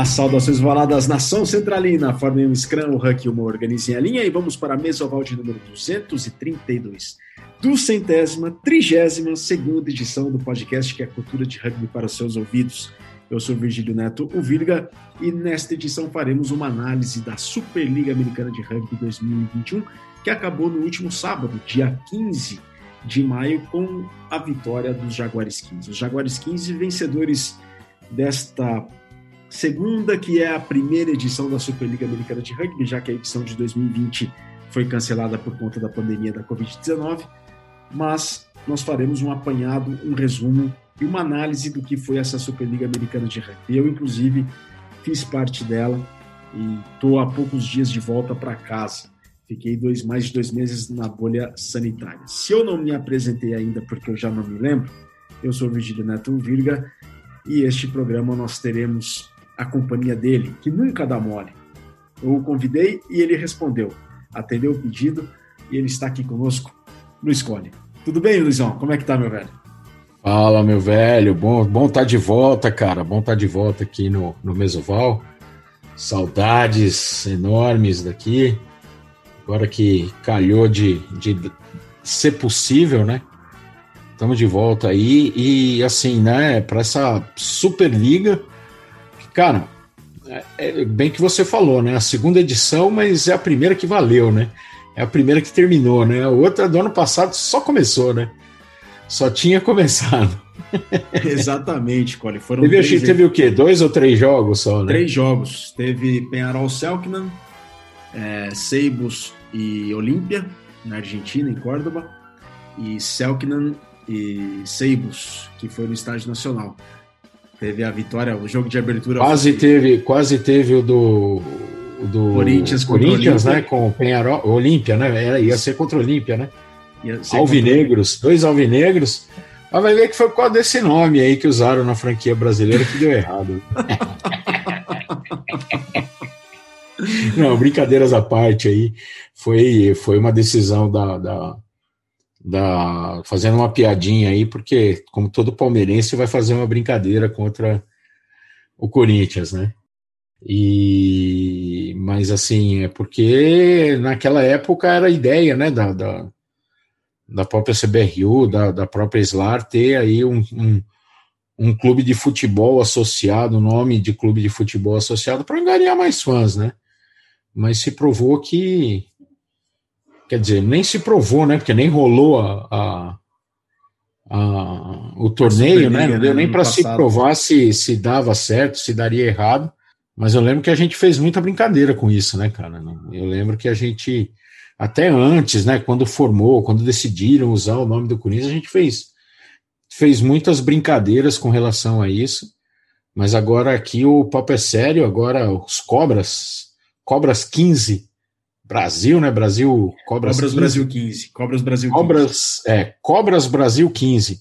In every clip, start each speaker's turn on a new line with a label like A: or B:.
A: As saudações valadas nação centralina, formem um scrum, o Huck e uma organizem a linha e vamos para a mesa oval de número 232 do centésima, trigésima segunda edição do podcast que é a cultura de rugby para os seus ouvidos. Eu sou Virgílio Neto, o Virga, e nesta edição faremos uma análise da Superliga Americana de Rugby 2021, que acabou no último sábado, dia 15 de maio, com a vitória dos Jaguares 15. Os Jaguares 15 vencedores desta segunda, que é a primeira edição da Superliga Americana de Rugby, já que a edição de 2020 foi cancelada por conta da pandemia da Covid-19, mas nós faremos um apanhado, um resumo e uma análise do que foi essa Superliga Americana de Rugby. Eu, inclusive, fiz parte dela e estou há poucos dias de volta para casa. Fiquei dois, mais de dois meses na bolha sanitária. Se eu não me apresentei ainda, porque eu já não me lembro, eu sou Virgílio Neto Virga e este programa nós teremos a companhia dele, que nunca dá mole. Eu o convidei e ele respondeu, atendeu o pedido e ele está aqui conosco no Escolhe. Tudo bem, Luizão? Como é que tá, meu velho?
B: Fala, meu velho. Bom, bom tá de volta, cara. Bom tá de volta aqui no, no Mesoval. Saudades enormes daqui. Agora que calhou de, de ser possível, né? Estamos de volta aí e assim, né? Para essa Superliga Cara, é, é, bem que você falou, né? A segunda edição, mas é a primeira que valeu, né? É a primeira que terminou, né? A outra do ano passado só começou, né? Só tinha começado.
A: Exatamente, Cole.
B: Foram teve, três, teve o quê? Dois ou três jogos só, né?
A: Três jogos. Teve Penharol Selknam, é, Seibus e Olímpia, na Argentina, em Córdoba, e Selknam e Seibus, que foi no Estádio Nacional. Teve a vitória, o jogo de abertura.
B: Quase foi... teve, quase teve o do. Do
A: Corinthians,
B: Corinthians né? Com o Penharol, Olímpia, né? Era, ia ser contra o Olímpia, né? Alvinegros, dois alvinegros. Mas vai ver que foi por causa desse nome aí que usaram na franquia brasileira que deu errado. Não, brincadeiras à parte aí. Foi, foi uma decisão da, da da fazendo uma piadinha aí, porque como todo palmeirense vai fazer uma brincadeira contra o Corinthians, né? E mas assim, é porque naquela época era a ideia, né, da, da, da própria CBRU, da, da própria SLAR ter aí um, um, um clube de futebol associado, nome de clube de futebol associado para angariar mais fãs, né? Mas se provou que quer dizer, nem se provou, né? Porque nem rolou a, a, a o torneio, né? Não deu nem para se provar se, se dava certo, se daria errado. Mas eu lembro que a gente fez muita brincadeira com isso, né, cara? Eu lembro que a gente, até antes, né, quando formou, quando decidiram usar o nome do Corinthians, a gente fez, fez muitas brincadeiras com relação a isso. Mas agora aqui o papo é sério, agora os Cobras, Cobras 15, Brasil, né? Brasil
A: Cobras, Cobras 15. Brasil 15. Cobras Brasil
B: 15. Cobras, é, Cobras Brasil 15.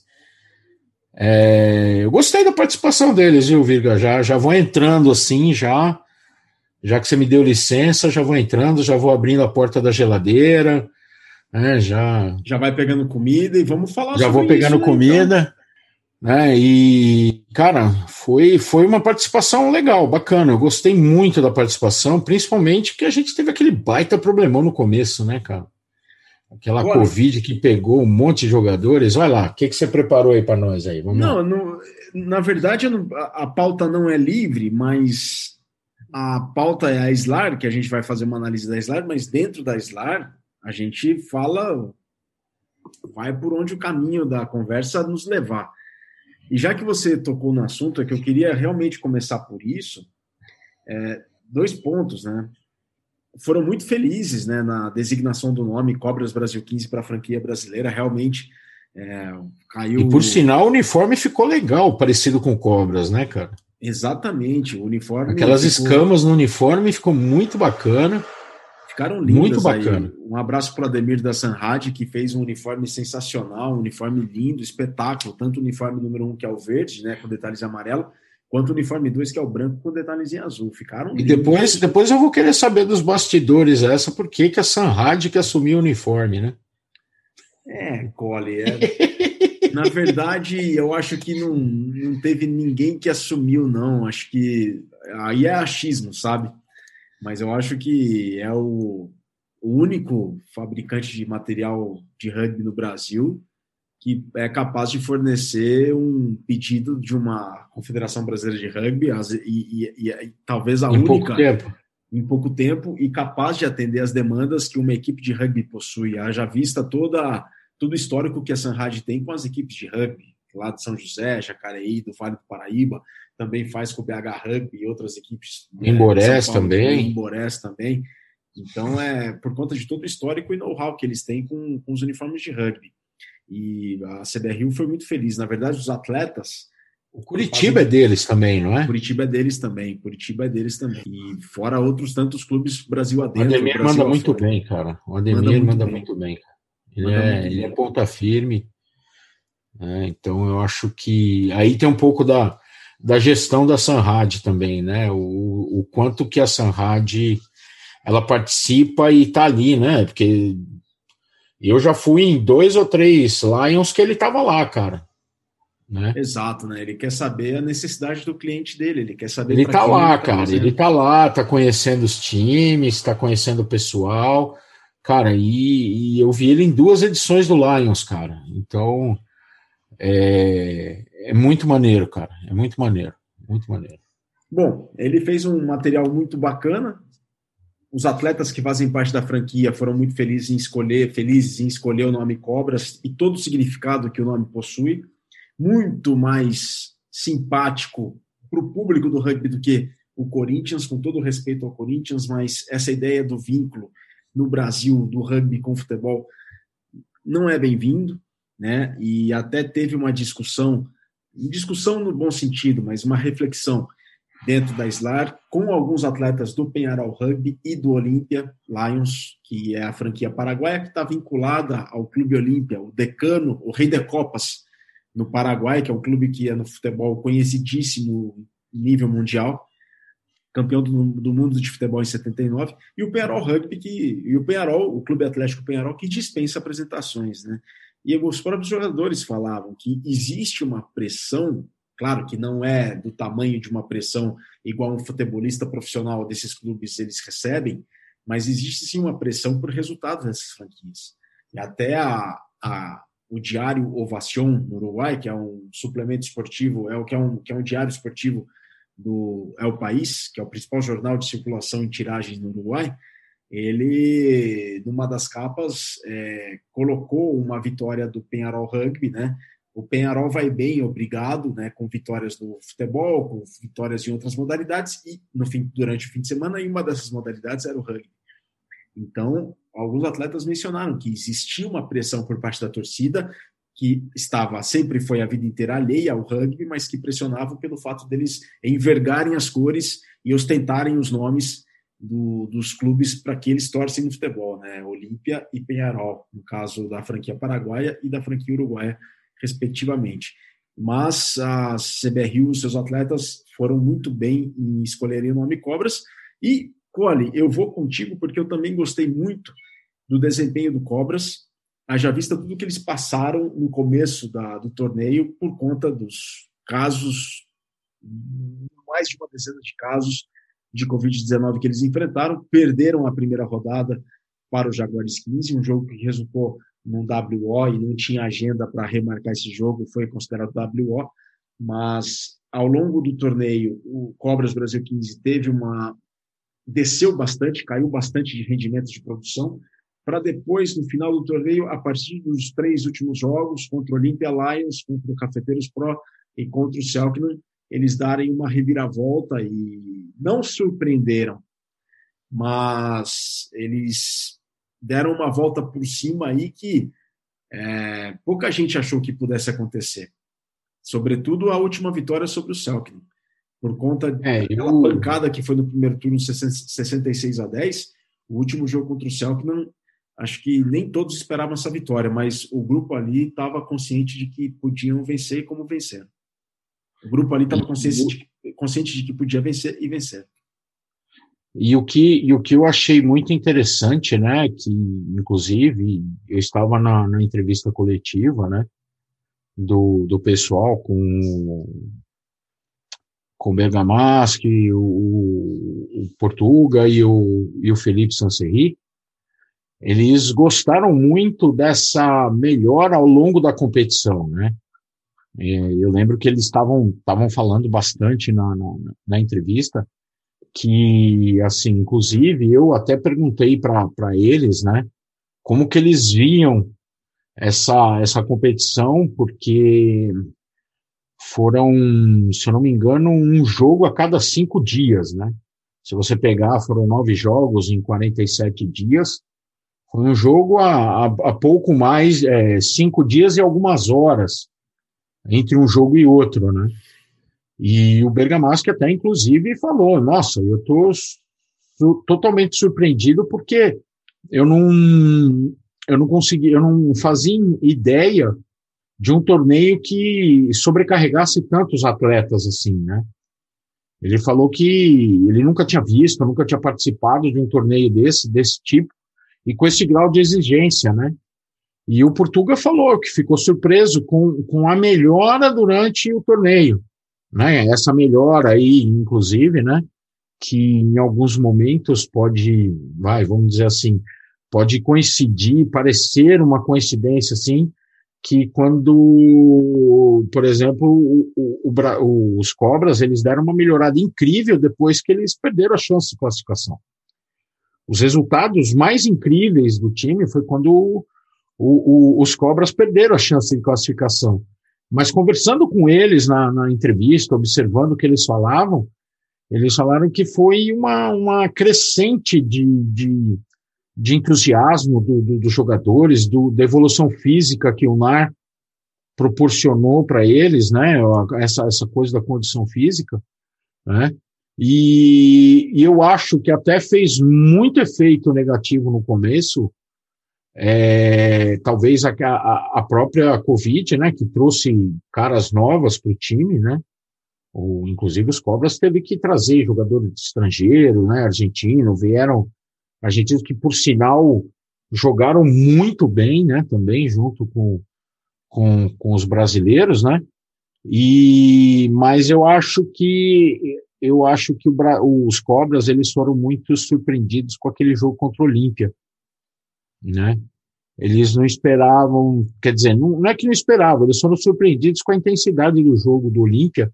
B: É, eu gostei da participação deles, viu, Virga? Já, já vou entrando assim, já. Já que você me deu licença, já vou entrando, já vou abrindo a porta da geladeira. Né, já,
A: já vai pegando comida e vamos falar
B: Já vou pegando isso, comida. Né, então. Né? E, cara, foi, foi uma participação legal, bacana. Eu gostei muito da participação, principalmente porque a gente teve aquele baita problemão no começo, né, cara? Aquela Covid que pegou um monte de jogadores. Olha lá, o que, que você preparou aí para nós aí?
A: Vamos não, não, na verdade, não, a, a pauta não é livre, mas a pauta é a SLAR, que a gente vai fazer uma análise da SLAR, mas dentro da SLAR a gente fala, vai por onde o caminho da conversa nos levar. E já que você tocou no assunto, é que eu queria realmente começar por isso, é, dois pontos, né? Foram muito felizes né, na designação do nome Cobras Brasil 15 para a franquia brasileira, realmente é, caiu.
B: E por sinal, o uniforme ficou legal, parecido com Cobras, né, cara?
A: Exatamente, o uniforme.
B: Aquelas ficou... escamas no uniforme ficou muito bacana.
A: Ficaram lindas Muito bacana. Aí. Um abraço para o Ademir da Sanrad, que fez um uniforme sensacional, um uniforme lindo, espetáculo. Tanto o uniforme número um, que é o verde, né, com detalhes amarelo, quanto o uniforme 2, que é o branco com detalhes em azul. Ficaram
B: lindos. E depois, depois eu vou querer saber dos bastidores essa, por que, que a Sanrad que assumiu o uniforme, né?
A: É, Cole, é. Na verdade, eu acho que não, não teve ninguém que assumiu, não. Acho que aí é achismo, sabe? Mas eu acho que é o, o único fabricante de material de rugby no Brasil que é capaz de fornecer um pedido de uma Confederação Brasileira de Rugby e, e, e, e talvez a
B: em
A: única
B: pouco tempo.
A: em pouco tempo e capaz de atender as demandas que uma equipe de rugby possui. Haja vista toda todo o histórico que a Sanrad tem com as equipes de rugby, lá de São José, Jacareí, do Vale do Paraíba, também faz com o BH Rugby e outras equipes.
B: Em Borés também.
A: Em Borés também. Então, é por conta de todo o histórico e know-how que eles têm com, com os uniformes de rugby. E a CBRU foi muito feliz. Na verdade, os atletas.
B: O Curitiba é deles também, não é?
A: Curitiba é deles também. Curitiba é deles também. E fora outros tantos clubes Brasil adentro.
B: O Ademir
A: Brasil
B: manda muito bem, cara. O Ademir manda muito, manda bem. muito bem. Ele, é, ele é ponta firme. É, então eu acho que aí tem um pouco da, da gestão da Sanrad também, né? O, o quanto que a Sanrad ela participa e tá ali, né? Porque eu já fui em dois ou três Lions que ele tava lá, cara. Né?
A: Exato, né? Ele quer saber a necessidade do cliente dele, ele quer saber.
B: Ele tá lá, ele tá cara. Fazendo. Ele tá lá, tá conhecendo os times, tá conhecendo o pessoal, cara. E, e, eu vi ele em duas edições do Lions, cara. Então é, é muito maneiro, cara. É muito maneiro, muito maneiro.
A: Bom, ele fez um material muito bacana, os atletas que fazem parte da franquia foram muito felizes em escolher, felizes em escolher o nome Cobras e todo o significado que o nome possui, muito mais simpático para o público do rugby do que o Corinthians, com todo o respeito ao Corinthians, mas essa ideia do vínculo no Brasil do rugby com o futebol não é bem-vindo, né? E até teve uma discussão, discussão no bom sentido, mas uma reflexão dentro da SLAR, com alguns atletas do Penharol Rugby e do Olímpia Lions, que é a franquia paraguaia que está vinculada ao Clube Olímpia, o decano, o rei de copas no Paraguai, que é um clube que é no futebol conhecidíssimo nível mundial, campeão do, do, mundo de futebol em 79, e o Penharol Rugby, que, e o Penharol, o Clube Atlético Penharol, que dispensa apresentações, né? E os próprios jogadores falavam que existe uma pressão Claro que não é do tamanho de uma pressão igual um futebolista profissional desses clubes eles recebem, mas existe sim uma pressão por resultados dessas franquias. E até a, a, o diário Ovacion no Uruguai, que é um suplemento esportivo, é o que é um, que é um diário esportivo do É o País, que é o principal jornal de circulação e tiragem no Uruguai, ele, numa das capas, é, colocou uma vitória do Penharol Rugby, né, o Penharol vai bem, obrigado, né, com vitórias no futebol, com vitórias em outras modalidades e no fim, durante o fim de semana, e uma dessas modalidades era o rugby. Então, alguns atletas mencionaram que existia uma pressão por parte da torcida que estava sempre foi a vida inteira alheia ao rugby, mas que pressionavam pelo fato deles envergarem as cores e ostentarem os nomes do, dos clubes para que eles torcem no futebol, né? Olímpia e Penharol, no caso da franquia paraguaia e da franquia uruguaia respectivamente. Mas a CBRU, seus atletas, foram muito bem em escolherem o nome Cobras. E, Cole, eu vou contigo porque eu também gostei muito do desempenho do Cobras, haja vista tudo que eles passaram no começo da, do torneio por conta dos casos, mais de uma dezena de casos de Covid-19 que eles enfrentaram, perderam a primeira rodada para o Jaguares 15, um jogo que resultou num WO e não tinha agenda para remarcar esse jogo, foi considerado WO, mas ao longo do torneio, o Cobras Brasil 15 teve uma desceu bastante, caiu bastante de rendimento de produção, para depois, no final do torneio, a partir dos três últimos jogos, contra o Olympia Lions, contra o Cafeteiros Pro e contra o Selknam, eles darem uma reviravolta e não surpreenderam, mas eles deram uma volta por cima aí que é, pouca gente achou que pudesse acontecer. Sobretudo a última vitória sobre o Selknam. Por conta é, daquela eu... pancada que foi no primeiro turno 66 a 10, o último jogo contra o Selknam, acho que nem todos esperavam essa vitória, mas o grupo ali estava consciente de que podiam vencer e como vencer. O grupo ali estava consciente, de, consciente de que podia vencer e vencer.
B: E o que, e o que eu achei muito interessante, né, que inclusive eu estava na, na entrevista coletiva, né, do, do pessoal com com o Bergamaschi, o, o Portuga e o, e o Felipe Sancerri, eles gostaram muito dessa melhora ao longo da competição, né? Eu lembro que eles estavam estavam falando bastante na, na, na, entrevista que, assim, inclusive eu até perguntei para eles, né, como que eles viam essa essa competição, porque foram, se eu não me engano, um jogo a cada cinco dias, né? Se você pegar, foram nove jogos em 47 dias. Foi um jogo a, a, a pouco mais, é, cinco dias e algumas horas entre um jogo e outro, né? E o Bergamaschi até, inclusive, falou, nossa, eu tô su totalmente surpreendido porque eu não, eu não consegui, eu não fazia ideia de um torneio que sobrecarregasse tantos atletas assim, né? Ele falou que ele nunca tinha visto, nunca tinha participado de um torneio desse, desse tipo, e com esse grau de exigência, né? E o Portuga falou que ficou surpreso com, com a melhora durante o torneio, né? Essa melhora aí, inclusive, né? Que em alguns momentos pode, vai, vamos dizer assim, pode coincidir, parecer uma coincidência, assim, que quando, por exemplo, o, o, o, os Cobras, eles deram uma melhorada incrível depois que eles perderam a chance de classificação. Os resultados mais incríveis do time foi quando os Cobras perderam a chance de classificação. Mas conversando com eles na, na entrevista, observando o que eles falavam, eles falaram que foi uma, uma crescente de, de de entusiasmo do, do, dos jogadores, do, da evolução física que o NAR proporcionou para eles, né, essa, essa coisa da condição física, né, e, e, eu acho que até fez muito efeito negativo no começo, é, talvez a, a, própria Covid, né, que trouxe caras novas para o time, né, ou, inclusive os Cobras teve que trazer jogadores estrangeiro, né, argentino, vieram argentinos que, por sinal, jogaram muito bem, né, também, junto com, com, com os brasileiros, né, e, mas eu acho que, eu acho que o, os Cobras, eles foram muito surpreendidos com aquele jogo contra o Olímpia, né, eles não esperavam, quer dizer, não, não é que não esperavam, eles foram surpreendidos com a intensidade do jogo do Olímpia,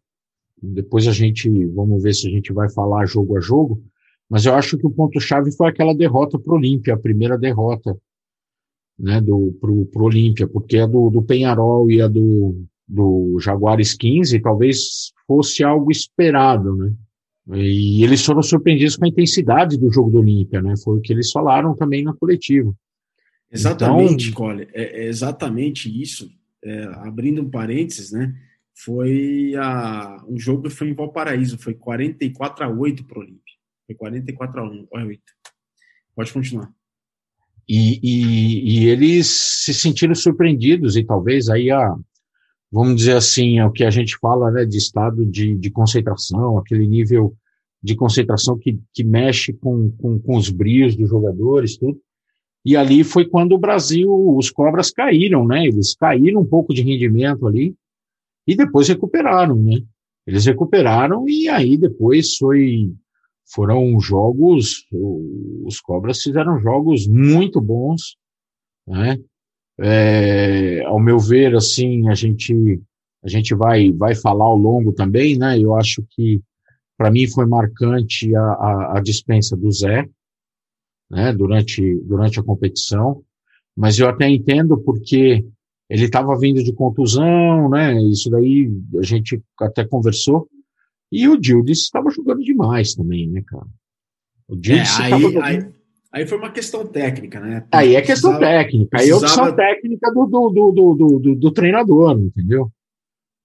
B: depois a gente, vamos ver se a gente vai falar jogo a jogo, mas eu acho que o ponto-chave foi aquela derrota para o Olímpia, a primeira derrota né, do, pro, pro Olímpia, porque a do, do Penharol e a do, do Jaguares 15 talvez fosse algo esperado, né? E eles foram surpreendidos com a intensidade do jogo do Olímpia, né? Foi o que eles falaram também na coletiva.
A: Exatamente, então, Cole, é, é exatamente isso. É, abrindo um parênteses, né? Foi a, um jogo que foi em Valparaíso, foi 44 a 8 para o Olímpia. Foi 44 a 1, 8. Pode continuar.
B: E, e, e, eles se sentiram surpreendidos, e talvez aí a, vamos dizer assim, é o que a gente fala né, de estado de, de concentração, aquele nível de concentração que, que mexe com, com, com os brios dos jogadores, tudo. E ali foi quando o Brasil, os cobras caíram, né? Eles caíram um pouco de rendimento ali e depois recuperaram, né? Eles recuperaram e aí depois foi foram jogos, os Cobras fizeram jogos muito bons, né? É, ao meu ver, assim, a gente a gente vai vai falar ao longo também, né? Eu acho que para mim foi marcante a, a, a, dispensa do Zé, né? Durante durante a competição, mas eu até entendo porque ele estava vindo de contusão, né? Isso daí a gente até conversou. E o Gildes estava jogando demais também, né, cara?
A: O Gildes é, aí, jogando... aí, aí, foi uma questão técnica, né?
B: Aí é questão precisava, técnica. Aí é opção técnica do, do, do, do, do, do treinador, entendeu?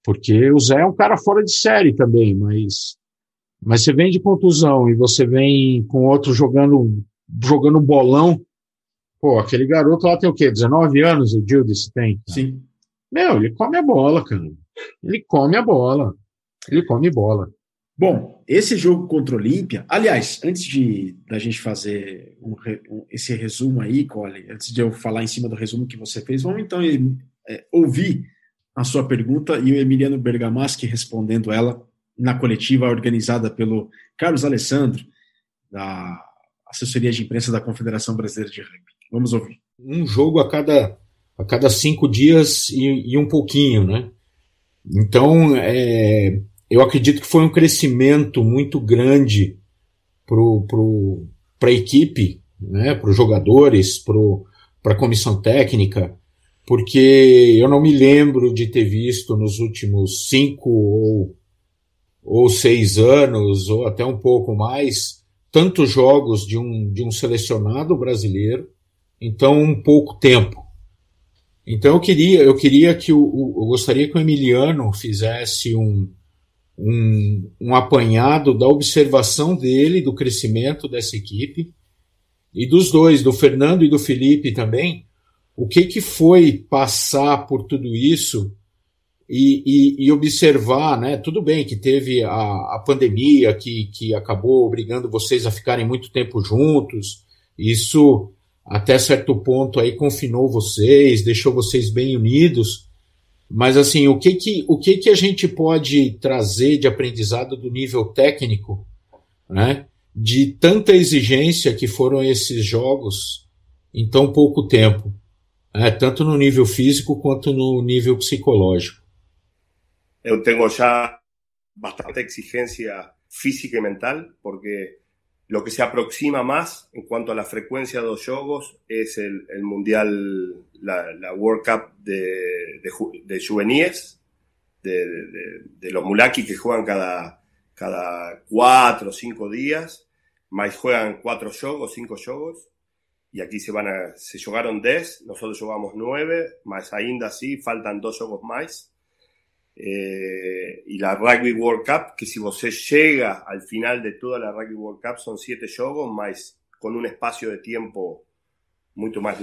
B: Porque o Zé é um cara fora de série também, mas, mas você vem de contusão e você vem com outro jogando, jogando bolão. Pô, aquele garoto lá tem o quê? 19 anos o Gildes tem?
A: Cara. Sim.
B: Meu, ele come a bola, cara. Ele come a bola. Ele come bola.
A: Bom, esse jogo contra o Olímpia, aliás, antes de da gente fazer um, um, esse resumo aí, Cole, antes de eu falar em cima do resumo que você fez, vamos então é, ouvir a sua pergunta e o Emiliano Bergamaschi respondendo ela na coletiva organizada pelo Carlos Alessandro, da assessoria de imprensa da Confederação Brasileira de Rugby. Vamos ouvir.
B: Um jogo a cada, a cada cinco dias e, e um pouquinho, né? Então, é, eu acredito que foi um crescimento muito grande para a equipe, né, para os jogadores, para a comissão técnica, porque eu não me lembro de ter visto nos últimos cinco ou, ou seis anos, ou até um pouco mais, tantos jogos de um, de um selecionado brasileiro em tão pouco tempo. Então eu queria, eu queria que o, eu gostaria que o Emiliano fizesse um, um, um apanhado da observação dele, do crescimento dessa equipe, e dos dois, do Fernando e do Felipe também, o que, que foi passar por tudo isso e, e, e, observar, né? Tudo bem que teve a, a pandemia que, que acabou obrigando vocês a ficarem muito tempo juntos, isso até certo ponto aí confinou vocês, deixou vocês bem unidos, mas assim, o que que, o que que a gente pode trazer de aprendizado do nível técnico, né? De tanta exigência que foram esses jogos em tão pouco tempo, né? tanto no nível físico quanto no nível psicológico.
C: Eu tenho já bastante exigência física e mental, porque Lo que se aproxima más en cuanto a la frecuencia de los juegos es el, Mundial, la, World Cup de, de, juveniles, de, los mulaki que juegan cada, cada cuatro o cinco días, más juegan cuatro juegos, cinco juegos, y aquí se van a, se jugaron 10, nosotros jugamos nueve, más ainda así faltan dos juegos más. Eh, y la Rugby World Cup, que si usted llega al final de toda la Rugby World Cup son siete juegos, más con un espacio de tiempo mucho más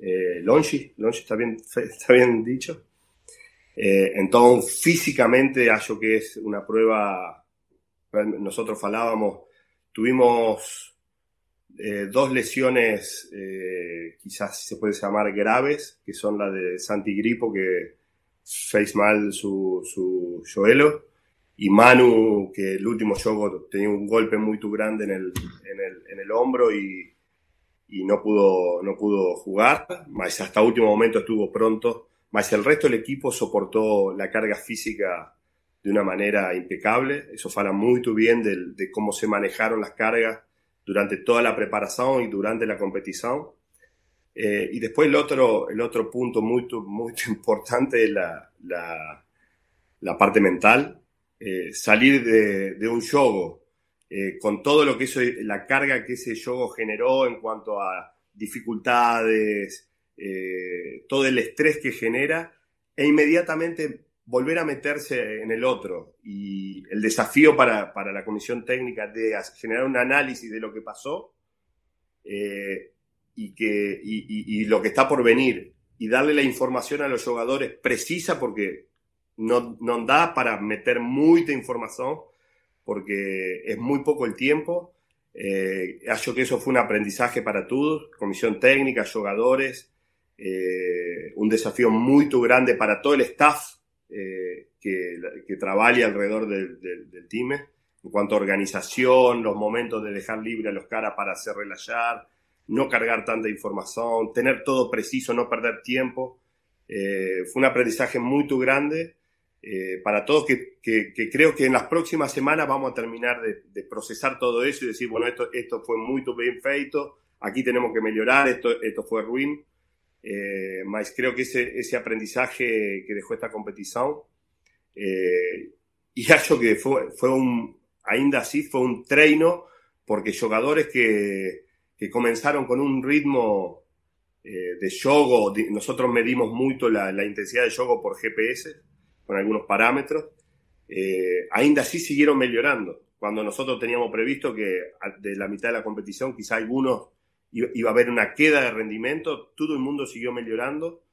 C: eh, longe, está bien, está bien dicho. Eh, entonces, físicamente, hallo que es una prueba, nosotros falábamos, tuvimos eh, dos lesiones, quizás se puede llamar graves, que son la de Santi Gripo, que face mal su, su Joelo. Y Manu, que el último juego tenía un golpe muy grande en el, en el, en el hombro y, y, no, pudo, no pudo jugar, más hasta último momento estuvo pronto, más el resto del equipo soportó la carga física de una manera impecable, eso fala muy bien de, de cómo se manejaron las cargas durante toda la preparación y durante la competición. Eh, y después el otro, el otro punto muy, muy importante es la, la, la parte mental. Eh, salir de, de, un yogo eh, con todo lo que eso, la carga que ese yogo generó en cuanto a dificultades, todo el estrés que genera, e inmediatamente volver a meterse en el otro. Y el desafío para, para la comisión técnica de generar un análisis de lo que pasó, y, que, y, y, lo que está por venir y darle la información a los jugadores precisa porque no, no da para meter mucha información porque es muy poco el tiempo. Eh, que eso fue un aprendizaje para todos, comisión técnica, jugadores, eh, un desafío muy grande para todo el staff eh, que, que trabaja alrededor del, del, del team en cuanto a organización, los momentos de dejar libre a los caras para hacer relajar, no cargar tanta información, tener todo preciso, no perder tiempo. Eh, fue un aprendizaje muy grande eh, para todos que, que, creo que en las próximas semanas vamos a terminar de, procesar todo eso y decir, bueno, esto, esto fue muy bien feito, aquí tenemos que mejorar, esto, esto fue ruin. Eh, creo que ese, ese aprendizaje que dejó esta competición eh, y algo que fue, fue un, ainda así, fue un treino porque jugadores que, que comenzaron con un ritmo eh, de yogo. Nosotros medimos mucho la, intensidad de yogo por GPS, con algunos parámetros. Eh, ainda así siguieron mejorando. Cuando nosotros teníamos previsto que de la mitad de la competición quizá algunos iba a haber una queda de rendimiento, todo el mundo siguió mejorando.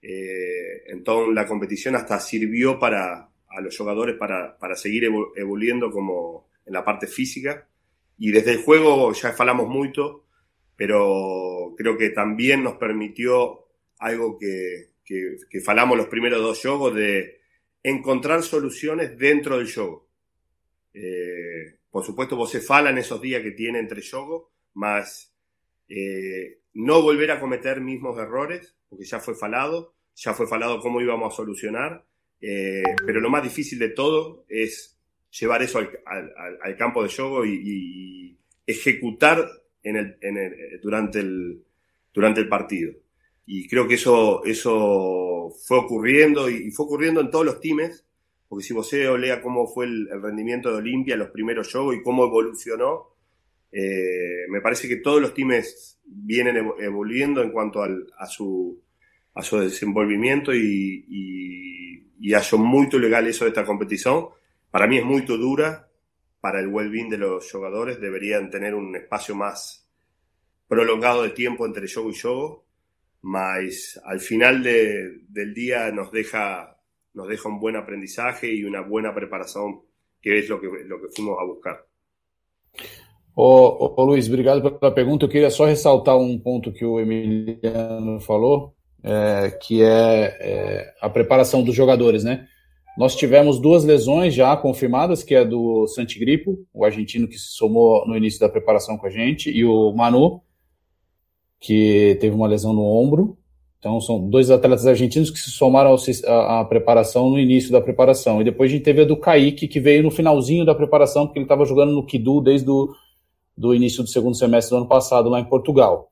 C: Eh, entonces la competición hasta sirvió para a los jugadores para, para seguir evolviendo como en la parte física. Y desde el juego ya falamos mucho, pero creo que también nos permitió algo que, que, falamos los primeros dos juegos de encontrar soluciones dentro del juego. Eh, por supuesto, vos se fala en esos días que tiene entre juegos, más eh, no volver a cometer mismos errores, porque ya fue falado, ya fue falado cómo íbamos a solucionar, eh, pero lo más difícil de todo es llevar eso al, campo de juego y, ejecutar en el, durante, el, durante el partido. Y creo que eso, eso fue ocurriendo y, fue ocurriendo en todos los teams, porque si vos lea cómo fue el, rendimiento de Olimpia, los primeros juegos y cómo evolucionó, eh, me parece que todos los teams vienen evolviendo en cuanto a, su, a su desenvolvimiento y, y, y muy legal eso de esta competición. Para mí es muy dura, para el well-being de los jugadores deberían tener un espacio más prolongado de tiempo entre juego y juego, mas al final de, del día nos deja, un buen aprendizaje y una buena preparación, que es lo que, fuimos a buscar.
D: Ô, ô, Luiz, obrigado pela pergunta. Eu queria só ressaltar um ponto que o Emiliano falou, é, que é, é, a preparação dos jogadores, né? Nós tivemos duas lesões já confirmadas, que é do Santigripo, o argentino que se somou no início da preparação com a gente, e o Manu, que teve uma lesão no ombro. Então, são dois atletas argentinos que se somaram à preparação no início da preparação. E depois a gente teve a do Kaique, que veio no finalzinho da preparação, porque ele estava jogando no Kidu desde o do início do segundo semestre do ano passado lá em Portugal.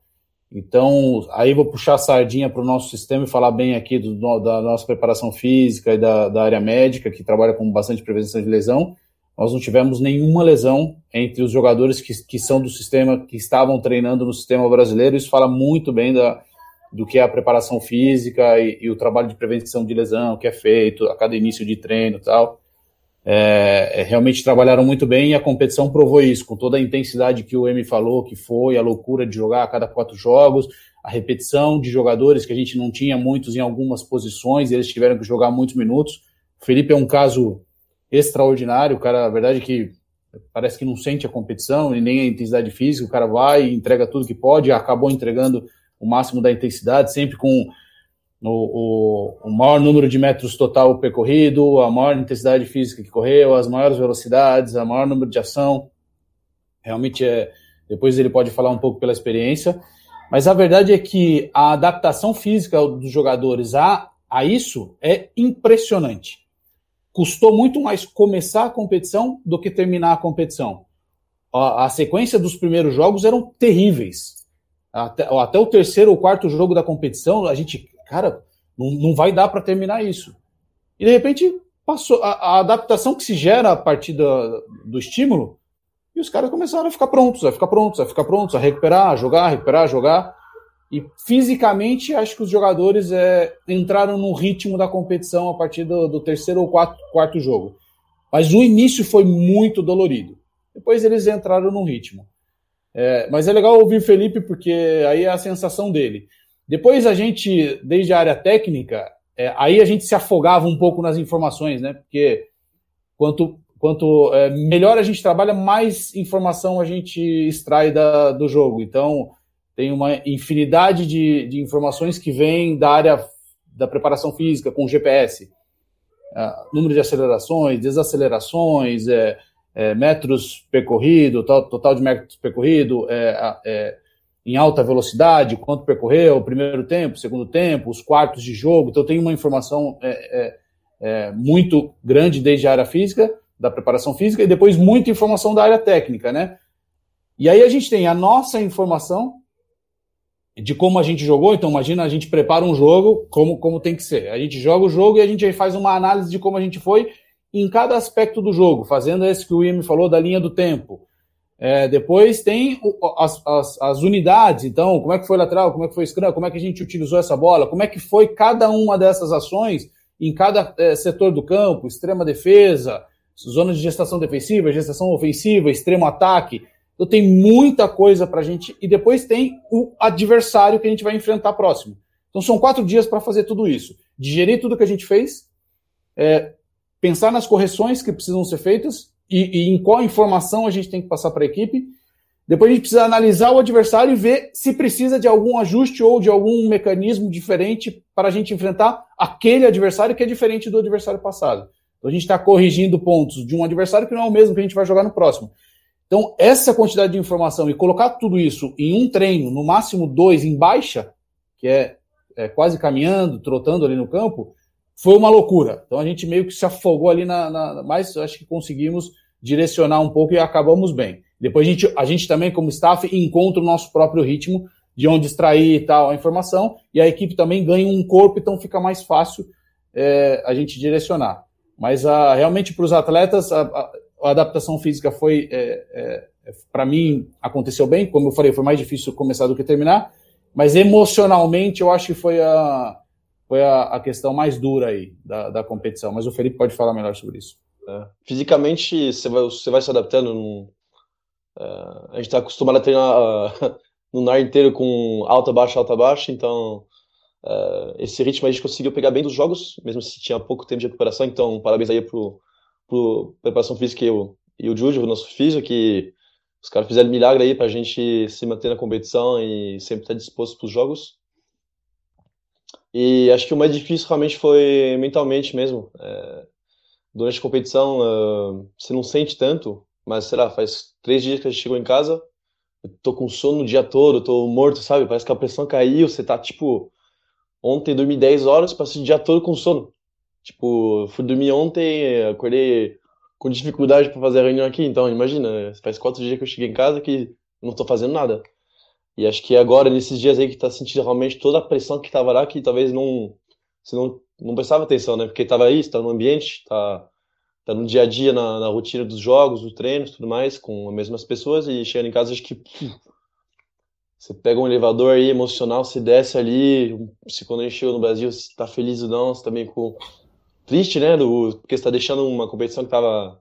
D: Então, aí vou puxar a sardinha para o nosso sistema e falar bem aqui do, da nossa preparação física e da, da área médica, que trabalha com bastante prevenção de lesão. Nós não tivemos nenhuma lesão entre os jogadores que, que são do sistema, que estavam treinando no sistema brasileiro. Isso fala muito bem da, do que é a preparação física e, e, o trabalho de prevenção de lesão que é feito a cada início de treino e tal é, é, realmente trabalharam muito bem e a competição provou isso, com toda a intensidade que o M falou, que foi a loucura de jogar a cada quatro jogos, a repetição de jogadores que a gente não tinha muitos em algumas posições, e eles tiveram que jogar muitos minutos. O Felipe é um caso extraordinário, o cara, a verdade é que parece que não sente a competição e nem a intensidade física, o cara vai entrega tudo que pode, acabou entregando o máximo da intensidade, sempre com o, o, o, maior número de metros total percorrido, a maior intensidade física que correu, as maiores velocidades, a maior número de ação. Realmente é. Depois ele pode falar um pouco pela experiência. Mas a verdade é que a adaptação física dos jogadores a, a isso é impressionante. Custou muito mais começar a competição do que terminar a competição. A, a sequência dos primeiros jogos eram terríveis. Até, até o terceiro ou quarto jogo da competição, a gente cara, não, não vai dar para terminar isso. E de repente passou a, a, adaptação que se gera a partir do, do estímulo, e os caras começaram a ficar prontos, a ficar prontos, a ficar prontos, a recuperar, a jogar, a recuperar, a jogar. E fisicamente, acho que os jogadores é, entraram no ritmo da competição a partir do, do terceiro ou quarto, quarto jogo. Mas o início foi muito dolorido. Depois eles entraram no ritmo. É, mas é legal ouvir Felipe, porque aí é a sensação dele. Depois a gente, desde a área técnica, é, aí a gente se afogava um pouco nas informações, né? Porque quanto, quanto é, melhor a gente trabalha, mais informação a gente extrai da, do jogo. Então, tem uma infinidade de, de informações que vêm da área da preparação física com GPS. É, número de acelerações, desacelerações, é, é metros percorrido, total, total de metros percorrido, é, é em alta velocidade, quanto percorreu, primeiro tempo, segundo tempo, os quartos de jogo. Então, tem uma informação é, é, é, muito grande desde a área física, da preparação física, e depois muita informação da área técnica, né? E aí a gente tem a nossa informação de como a gente jogou. Então, imagina, a gente prepara um jogo como, como tem que ser. A gente joga o jogo e a gente faz uma análise de como a gente foi em cada aspecto do jogo, fazendo esse que o Ian falou da linha do tempo é, depois tem as, as, as, unidades, então, como é que foi lateral, como é que foi scrum, como é que a gente utilizou essa bola, como é que foi cada uma dessas ações em cada é, setor do campo, extrema defesa, zona de gestação defensiva, gestação ofensiva, extremo ataque. Então tem muita coisa para a gente. E depois tem o adversário que a gente vai enfrentar próximo. Então são quatro dias para fazer tudo isso. Digerir tudo que a gente fez, é, pensar nas correções que precisam ser feitas e, e em qual informação a gente tem que passar para a equipe. Depois a gente precisa analisar o adversário e ver se precisa de algum ajuste ou de algum mecanismo diferente para a gente enfrentar aquele adversário que é diferente do adversário passado. Então a gente está corrigindo pontos de um adversário que não é o mesmo que a gente vai jogar no próximo. Então, essa quantidade de informação e colocar tudo isso em um treino, no máximo dois em baixa, que é, é quase caminhando, trotando ali no campo, foi uma loucura. Então a gente meio que se afogou ali na, na. Mas acho que conseguimos direcionar um pouco e acabamos bem. Depois a gente, a gente também, como staff, encontra o nosso próprio ritmo de onde extrair e tal a informação, e a equipe também ganha um corpo, então fica mais fácil é, a gente direcionar. Mas a, realmente para os atletas, a, a, a, adaptação física foi, é, é, para mim, aconteceu bem. Como eu falei, foi mais difícil começar do que terminar, mas emocionalmente eu acho que foi a, foi a, a questão mais dura aí da, da competição. Mas o Felipe pode falar melhor sobre isso.
E: É. Fisicamente, você vai, você vai se adaptando. Num, uh, a gente está acostumado a treinar uh, no ar inteiro com alta, baixa, alta, baixa. Então, uh, esse ritmo a gente conseguiu pegar bem dos jogos, mesmo se tinha pouco tempo de recuperação. Então, parabéns aí pro, pro preparação física e e o Júlio, o nosso físico, que os caras fizeram milagre aí para a gente se manter na competição e sempre estar disposto para os jogos. E acho que o mais difícil realmente foi mentalmente mesmo. É, durante a competição, uh, você não sente tanto, mas sei lá, faz três dias que a gente chegou em casa, tô com sono o dia todo, tô morto, sabe? Parece que a pressão caiu, você tá tipo. Ontem dormi 10 horas, passei o dia todo com sono. Tipo, fui dormir ontem, acordei com dificuldade para fazer a reunião aqui, então imagina, faz quatro dias que eu cheguei em casa que não tô fazendo nada. E acho que agora, nesses dias aí que tá sentindo realmente toda a pressão que tava lá, que talvez não, você não, não prestava atenção, né? Porque tava aí, está no ambiente, tá, tá no dia a dia, na, na rotina dos jogos, dos treinos, tudo mais, com as mesmas pessoas, e chegando em casa, acho que você pega um elevador aí emocional, você desce ali, se quando a gente chegou no Brasil, você tá feliz ou não, você tá meio com... triste, né? Do, porque você tá deixando uma competição que tava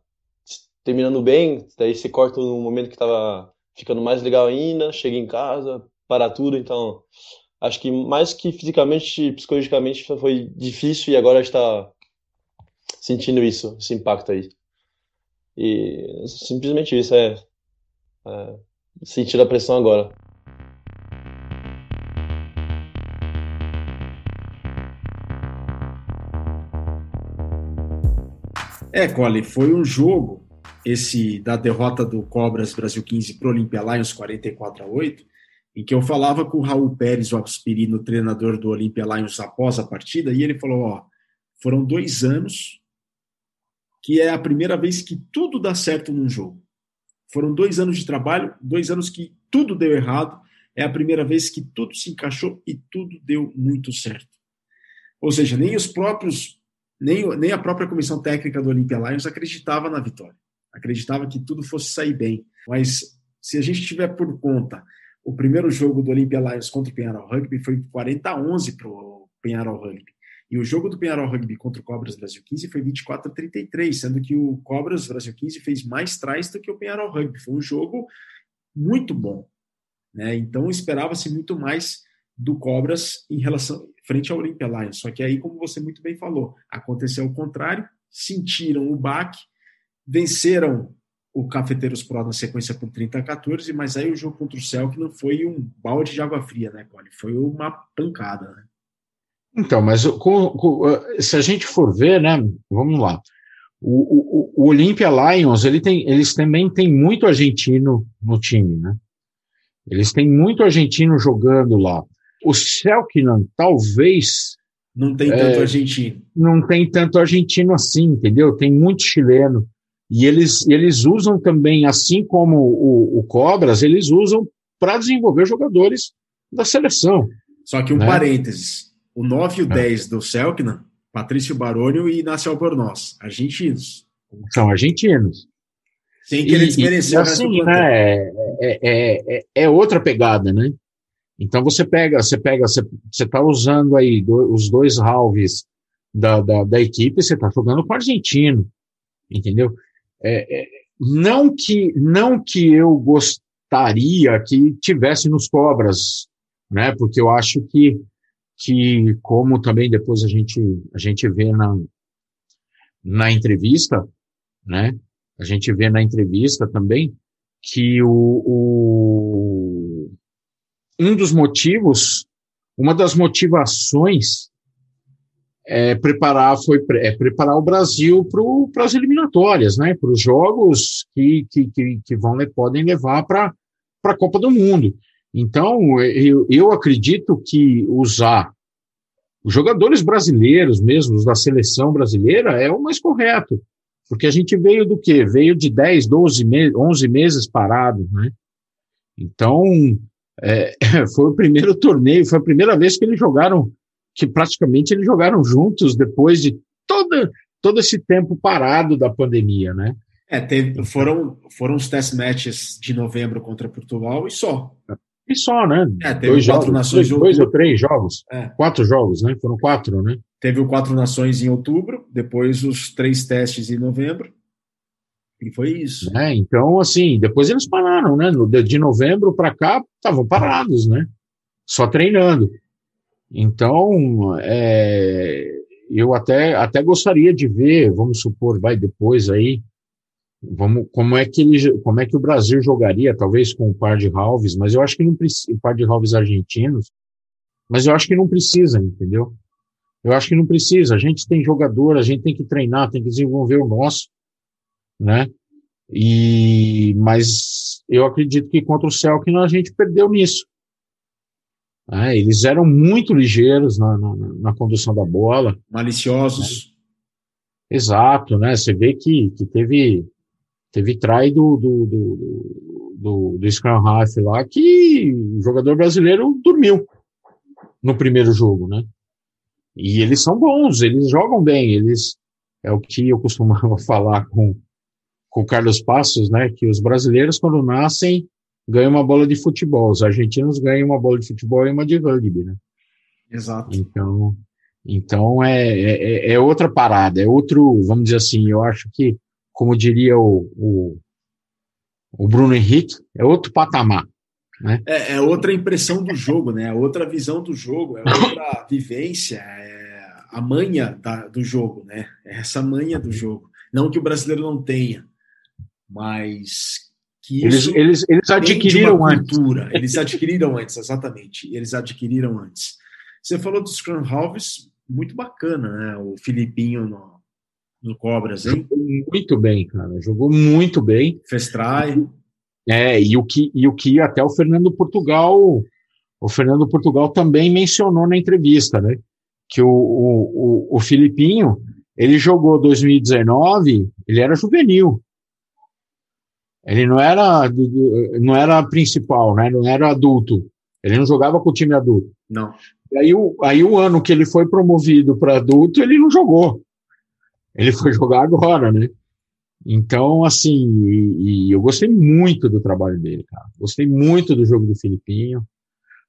E: terminando bem, daí você corta no momento que tava ficando mais legal ainda, chega em casa, para tudo, então acho que mais que fisicamente, psicologicamente foi difícil e agora está sentindo isso, esse impacto aí. E simplesmente isso, é, é sentir a pressão agora.
A: É, Cole, foi um jogo esse da derrota do Cobras Brasil 15 para o Olympia Lions 44 a 8, em que eu falava com o Raul Pérez, o aspirino treinador do Olympia Lions após a partida, e ele falou: ó, foram dois anos que é a primeira vez que tudo dá certo num jogo. Foram dois anos de trabalho, dois anos que tudo deu errado, é a primeira vez que tudo se encaixou e tudo deu muito certo. Ou seja, nem os próprios, nem, nem a própria comissão técnica do Olympia Lions acreditava na vitória acreditava que tudo fosse sair bem. Mas se a gente tiver por conta, o primeiro jogo do Olympia Lions contra o Penharol Rugby foi 40 a 11 para o Penharol Rugby. E o jogo do Penharol Rugby contra o Cobras Brasil 15 foi 24 a 33, sendo que o Cobras Brasil 15 fez mais trás do que o Penharol Rugby. Foi um jogo muito bom. Né? Então esperava-se muito mais do Cobras em relação frente ao Olympia Lions. Só que aí, como você muito bem falou, aconteceu o contrário, sentiram o baque venceram o Cafeteiros Pro na sequência por 30 a 14, mas aí o jogo contra o Celtic não foi um balde de água fria, né, Cole? Foi uma pancada, né?
B: Então, mas com, com, uh, se a gente for ver, né, vamos lá. O, o, o Olympia Lions, ele tem, eles também têm muito argentino no time, né? Eles têm muito argentino jogando lá. O Selknam, talvez.
A: Não tem tanto é, argentino.
B: Não tem tanto argentino assim, entendeu? Tem muito chileno. E eles, eles usam também, assim como o, o Cobras, eles usam para desenvolver jogadores da seleção.
A: Só que um né? parênteses: o 9 e o é. 10 do Selknam, Patrício Barônio e Inácio Albornoz, argentinos.
B: São argentinos.
A: Sem querer desmerecer
B: e, assim, né, é, é, é, é, outra pegada, né? Então você pega, você pega, você está usando aí do, os dois halves da, da, da equipe, você está jogando com o argentino, entendeu? É, é, não que não que eu gostaria que tivesse nos cobras, né? Porque eu acho que que como também depois a gente a gente vê na na entrevista, né? A gente vê na entrevista também que o, o um dos motivos, uma das motivações é preparar foi é preparar o Brasil para as eliminatórias, né? Para os jogos que, que, que, vão podem levar para a Copa do Mundo. Então, eu, eu acredito que usar os jogadores brasileiros mesmo, da seleção brasileira, é o mais correto. Porque a gente veio do quê? Veio de 10, 12 meses, 11 meses parado, né? Então, é, foi o primeiro torneio, foi a primeira vez que eles jogaram, que praticamente eles jogaram juntos depois de toda, todo esse tempo parado da pandemia, né?
A: É, teve, foram, foram os test matches de novembro contra Portugal e só.
B: E só, né?
A: É, teve dois quatro jogos, nações
B: dois, dois ou três jogos. É. Quatro jogos, né? Foram quatro, né?
A: Teve o quatro nações em outubro, depois os três testes em novembro. E foi isso.
B: É, então, assim, depois eles pararam, né? De novembro para cá, estavam parados, né? Só treinando. Então, é, eu até, até gostaria de ver, vamos supor, vai depois aí, Vamos, como é que ele, como é que o Brasil jogaria, talvez com um par de halves, mas eu acho que não precisa, um par de halves argentinos, mas eu acho que não precisa, entendeu? Eu acho que não precisa. A gente tem jogador, a gente tem que treinar, tem que desenvolver o nosso, né? E, mas eu acredito que contra o Celtic a gente perdeu nisso. É, eles eram muito ligeiros na, na, na, condução da bola.
A: Maliciosos.
B: Né? Exato, né? Você vê que, que teve Teve try do, do, do, do, do Scrum Half lá que o jogador brasileiro dormiu no primeiro jogo, né? E eles são bons, eles jogam bem, eles é o que eu costumava falar com, com o Carlos Passos, né? Que os brasileiros, quando nascem, ganham uma bola de futebol, os argentinos ganham uma bola de futebol e uma de rugby, né?
A: Exato.
B: Então, então é, é, é outra parada, é outro, vamos dizer assim, eu acho que como diria o, o, o Bruno Henrique, é outro patamar. Né?
A: É, é, outra impressão do jogo, né? É outra visão do jogo, é outra vivência, é a manha da, do jogo, né? É essa manha do jogo. Não que o brasileiro não tenha, mas
B: eles, eles, eles adquiriram
A: antes. Eles adquiriram antes, exatamente. Eles adquiriram antes. Você falou dos Scrum Halves, muito bacana, né? O Filipinho no, no Cobras, hein?
B: Jogou muito bem, cara. Jogou muito bem.
A: Fez try.
B: É, e o que, e o que até o Fernando Portugal, o Fernando Portugal também mencionou na entrevista, né? Que o, o, o, o Filipinho, ele jogou 2019, ele era juvenil. Ele não era, não era principal, né? Não era adulto. Ele não jogava com o time adulto.
A: Não.
B: E aí, o, aí o ano que ele foi promovido para adulto, ele não jogou. Ele foi jogar agora, né? Então, assim, e, e, eu gostei muito do trabalho dele, cara. Gostei muito do jogo do Filipinho,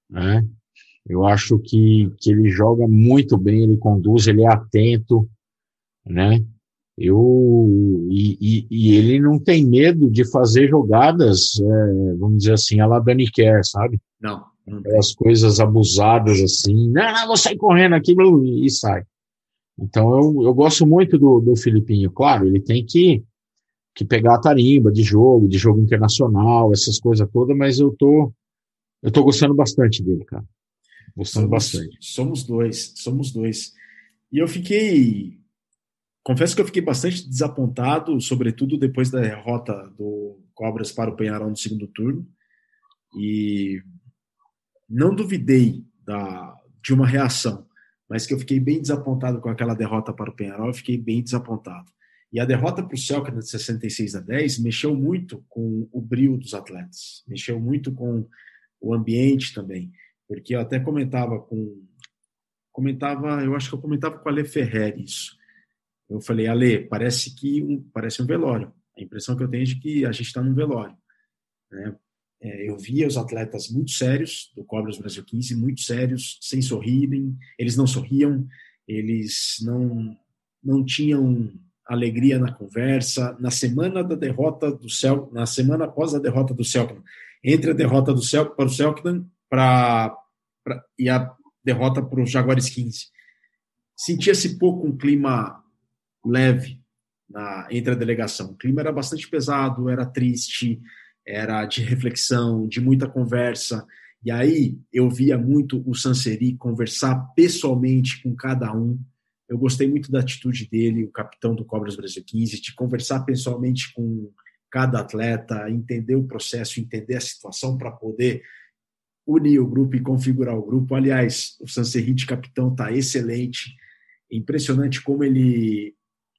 B: né? Eu acho que, que ele joga muito bem, ele conduz, ele é atento, né? Eu, e, e, e ele não tem medo de fazer jogadas, é, vamos dizer assim, a la Dani Kerr, sabe?
A: Não.
B: Aquelas coisas abusadas assim, não, não, vou sair correndo aqui e sai. Então eu, eu gosto muito do, do Filipinho. Claro, ele tem que, que pegar a tarimba de jogo, de jogo internacional, essas coisas todas, mas eu tô, eu tô gostando bastante dele, cara. Gostando somos, bastante.
A: Somos dois, somos dois. E eu fiquei. Confesso que eu fiquei bastante desapontado, sobretudo depois da derrota do Cobras para o Penharol no segundo turno. E não duvidei da, de uma reação mas que eu fiquei bem desapontado com aquela derrota para o Penharol, eu fiquei bem desapontado. E a derrota para o Celta de 66 a 10 mexeu muito com o brilho dos atletas, mexeu muito com o ambiente também, porque eu até comentava com comentava, eu acho que eu comentava com a Ale Ferrer isso. Eu falei, Ale, parece que um, parece um velório. A impressão que eu tenho é de que a gente está num velório. Né? É, eu via os atletas muito sérios do Cobras Brasil 15, muito sérios, sem sorrirem, eles não sorriam, eles não, não tinham alegria na conversa. Na semana da derrota do Cel, na semana após a derrota do Celtic, entre a derrota do Celtic para o para, e a derrota para o Jaguares 15, sentia-se pouco um clima leve, na, entre a delegação. O clima era bastante pesado, era triste, era de reflexão, de muita conversa. E aí eu via muito o Sanseri conversar pessoalmente com cada um. Eu gostei muito da atitude dele, o capitão do Cobras Brasil 15, de conversar pessoalmente com cada atleta, entender o processo, entender a situação para poder unir o grupo e configurar o grupo. Aliás, o Sanseri de capitão está excelente. Impressionante como ele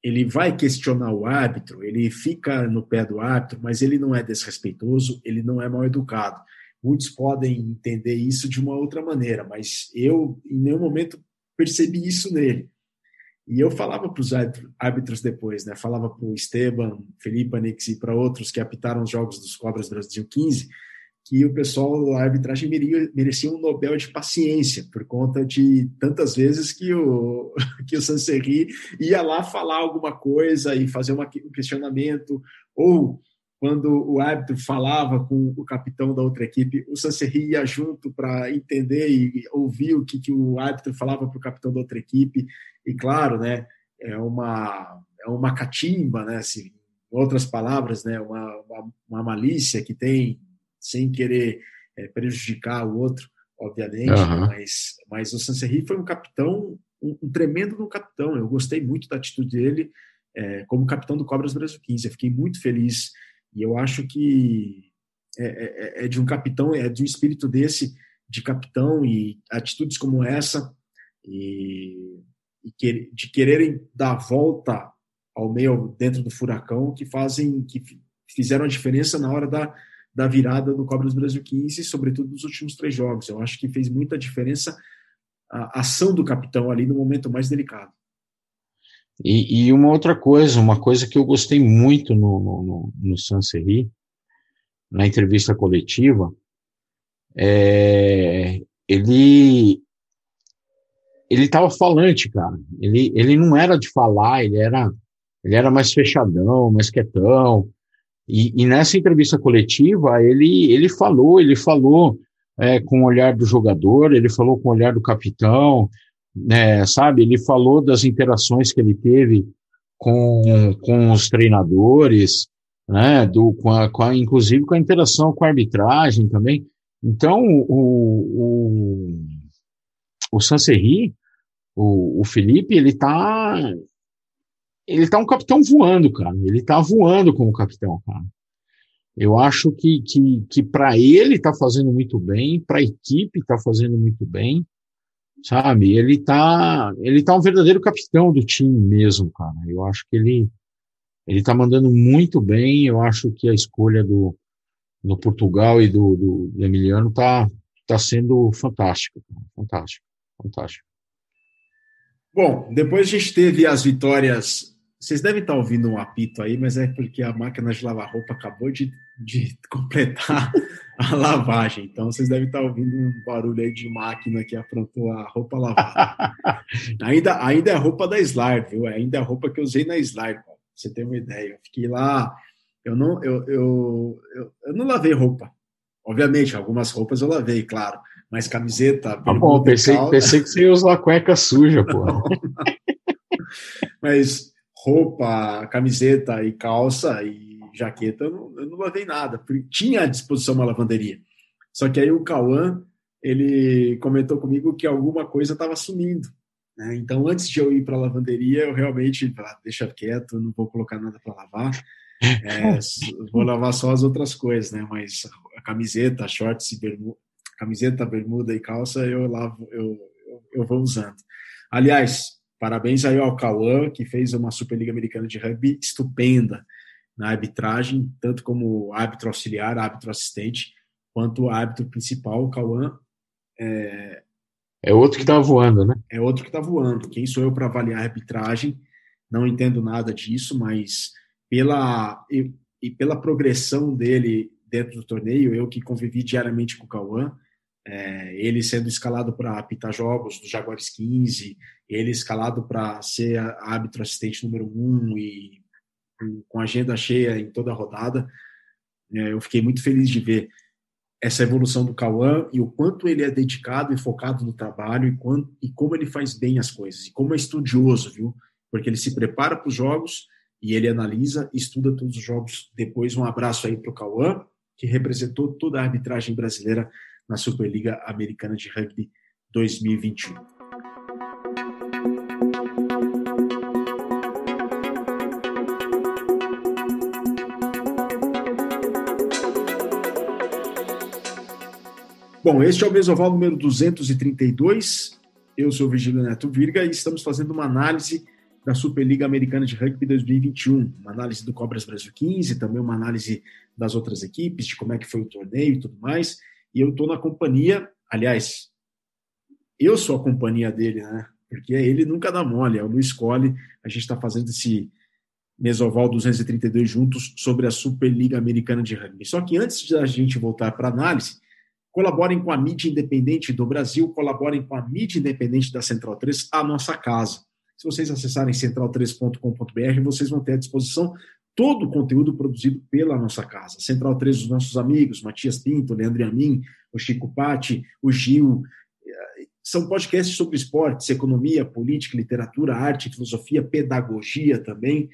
A: ele vai questionar o árbitro, ele fica no pé do árbitro, mas ele não é desrespeitoso, ele não é mal educado. Muitos podem entender isso de uma outra maneira, mas eu em nenhum momento percebi isso nele. E eu falava para os árbitros depois, né? Falava para o Esteban, Felipe Anix e para outros que apitaram os jogos dos Cobras Brasil 15, que o pessoal da arbitragem merecia um Nobel de paciência, por conta de tantas vezes que o, que o Sanserri ia lá falar alguma coisa e fazer uma, um questionamento, ou quando o árbitro falava com o capitão da outra equipe, o Sanserri ia junto para entender e ouvir o que, que o árbitro falava para o capitão da outra equipe, e claro, né, é uma, é uma catimba, né, assim, outras palavras, né, uma, uma, uma malícia que tem sem querer é, prejudicar o outro, obviamente, uhum. mas, mas o Sanserri foi um capitão, um, um tremendo no capitão. Eu gostei muito da atitude dele é, como capitão do Cobras Brasil 15. Eu fiquei muito feliz e eu acho que é, é, é, é de um capitão, é de um espírito desse de capitão e atitudes como essa e, e que, de quererem dar a volta ao meio dentro do furacão que fazem que fizeram a diferença na hora da da virada do Cobras Brasil 15, sobretudo nos últimos três jogos. Eu acho que fez muita diferença a ação do capitão ali no momento mais delicado.
B: E, e uma outra coisa, uma coisa que eu gostei muito no, no, no Sanserri, na entrevista coletiva, é, ele ele estava falante, cara. Ele, ele não era de falar, ele era ele era mais fechadão, mais quietão. E, e, nessa entrevista coletiva, ele, ele falou, ele falou é, com o olhar do jogador, ele falou com o olhar do capitão, né, sabe? Ele falou das interações que ele teve com, com os treinadores, né, do, com a, com a, inclusive com a interação com a arbitragem também. Então, o, o, o Sanserri, o, o Felipe, ele tá, ele tá um capitão voando, cara. Ele tá voando como capitão, cara. Eu acho que, que, que para ele tá fazendo muito bem, para a equipe tá fazendo muito bem, sabe? Ele tá, ele tá um verdadeiro capitão do time mesmo, cara. Eu acho que ele, ele tá mandando muito bem. Eu acho que a escolha do, do Portugal e do, do, do Emiliano tá, tá sendo fantástica, fantástico, fantástico.
A: Bom, depois a gente teve as vitórias vocês devem estar ouvindo um apito aí, mas é porque a máquina de lavar roupa acabou de, de completar a lavagem. Então vocês devem estar ouvindo um barulho aí de máquina que aprontou a roupa lavada. ainda, ainda é roupa da Slide, viu? Ainda é a roupa que eu usei na Slide, pra você ter uma ideia. Eu fiquei lá, eu não, eu, eu, eu, eu não lavei roupa. Obviamente, algumas roupas eu lavei, claro. Mas camiseta.
B: Ah, bom, pensei, pensei que você ia usar cueca suja, pô.
A: mas roupa, camiseta e calça e jaqueta, eu não, eu não lavei nada. Tinha à disposição uma lavanderia. Só que aí o Cauã, ele comentou comigo que alguma coisa estava sumindo. Né? Então, antes de eu ir para a lavanderia, eu realmente, ah, deixa quieto, não vou colocar nada para lavar. É, vou lavar só as outras coisas, né? Mas a camiseta, shorts e bermuda, camiseta, bermuda e calça, eu lavo, eu, eu, eu vou usando. Aliás, Parabéns aí ao Cauã, que fez uma Superliga Americana de Rugby estupenda na arbitragem, tanto como árbitro auxiliar, árbitro assistente, quanto árbitro principal, o Cauã. É,
B: é outro que está voando, né?
A: É outro que está voando. Quem sou eu para avaliar a arbitragem? Não entendo nada disso, mas pela, e, e pela progressão dele dentro do torneio, eu que convivi diariamente com o Cauã, é, ele sendo escalado para apitar jogos do Jaguares 15, ele escalado para ser árbitro assistente número um e com agenda cheia em toda a rodada. É, eu fiquei muito feliz de ver essa evolução do Cauã e o quanto ele é dedicado e focado no trabalho e, e como ele faz bem as coisas, e como é estudioso, viu? Porque ele se prepara para os jogos e ele analisa estuda todos os jogos. Depois, um abraço aí para o Cauã, que representou toda a arbitragem brasileira na Superliga Americana de Rugby 2021. Bom, este é o Mesoval número 232. Eu sou o Virgílio Neto Virga e estamos fazendo uma análise da Superliga Americana de Rugby 2021, uma análise do Cobras Brasil 15, também uma análise das outras equipes, de como é que foi o torneio e tudo mais. E eu estou na companhia, aliás, eu sou a companhia dele, né? Porque ele nunca dá mole, é o Luiz Colli. A gente está fazendo esse Mesoval 232 juntos sobre a Superliga Americana de Rugby. Só que antes de a gente voltar para a análise, colaborem com a mídia independente do Brasil, colaborem com a mídia independente da Central 3, a nossa casa. Se vocês acessarem central3.com.br, vocês vão ter à disposição todo o conteúdo produzido pela nossa casa. Central 3, os nossos amigos, Matias Pinto, Leandro Amin, o Chico Patti, o Gil. São podcasts sobre esportes, economia, política, literatura, arte, filosofia, pedagogia também.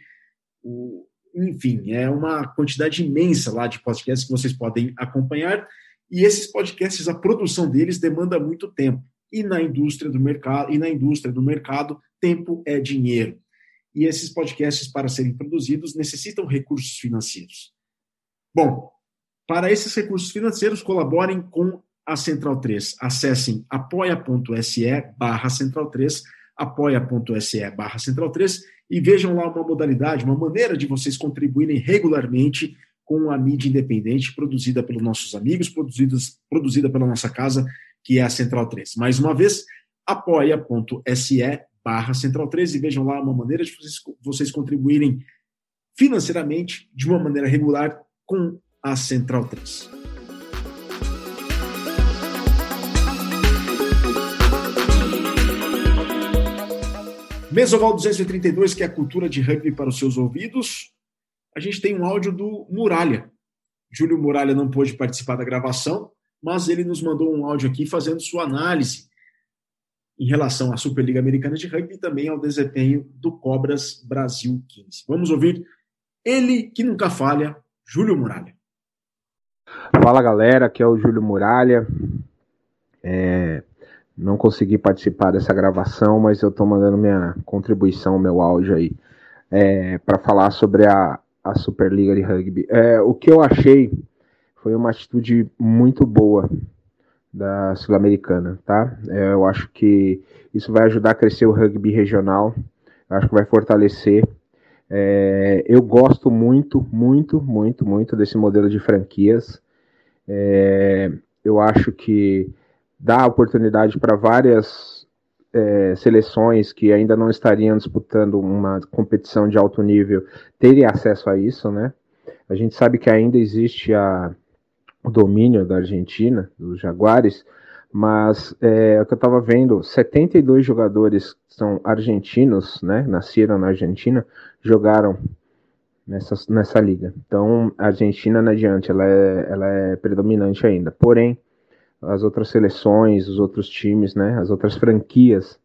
A: Enfim, é uma quantidade imensa lá de podcasts que vocês podem acompanhar. E esses podcasts, a produção deles demanda muito tempo. E na indústria do mercado, e na indústria do mercado, tempo é dinheiro. E esses podcasts, para serem produzidos, necessitam recursos financeiros. Bom, para esses recursos financeiros, colaborem com a Central 3. Acessem apoia.se barra Central 3, apoia.se barra Central 3 e vejam lá uma modalidade, uma maneira de vocês contribuírem regularmente com a mídia independente produzida pelos nossos amigos, produzidas, produzida pela nossa casa, que é a Central 3. Mais uma vez, apoia.se barra Central 3 e vejam lá uma maneira de vocês, vocês contribuírem financeiramente de uma maneira regular com a Central 3. Mesoval 232, que é a cultura de rugby para os seus ouvidos. A gente tem um áudio do Muralha. Júlio Muralha não pôde participar da gravação, mas ele nos mandou um áudio aqui fazendo sua análise em relação à Superliga Americana de Rugby e também ao desempenho do Cobras Brasil 15. Vamos ouvir ele que nunca falha, Júlio Muralha.
F: Fala galera, aqui é o Júlio Muralha. É, não consegui participar dessa gravação, mas eu estou mandando minha contribuição, meu áudio aí, é, para falar sobre a, a Superliga de Rugby. É, o que eu achei foi uma atitude muito boa da Sul-Americana, tá? É, eu acho que isso vai ajudar a crescer o rugby regional, eu acho que vai fortalecer. É, eu gosto muito, muito, muito, muito desse modelo de franquias. É, eu acho que dá oportunidade para várias é, seleções que ainda não estariam disputando uma competição de alto nível terem acesso a isso, né? A gente sabe que ainda existe a, o domínio da Argentina, dos Jaguares, mas é, o que eu estava vendo, 72 jogadores são argentinos, né, nasceram na Argentina, jogaram nessa, nessa liga. Então, a Argentina não adiante, ela é, ela é predominante ainda. Porém, as outras seleções, os outros times, né, as outras franquias,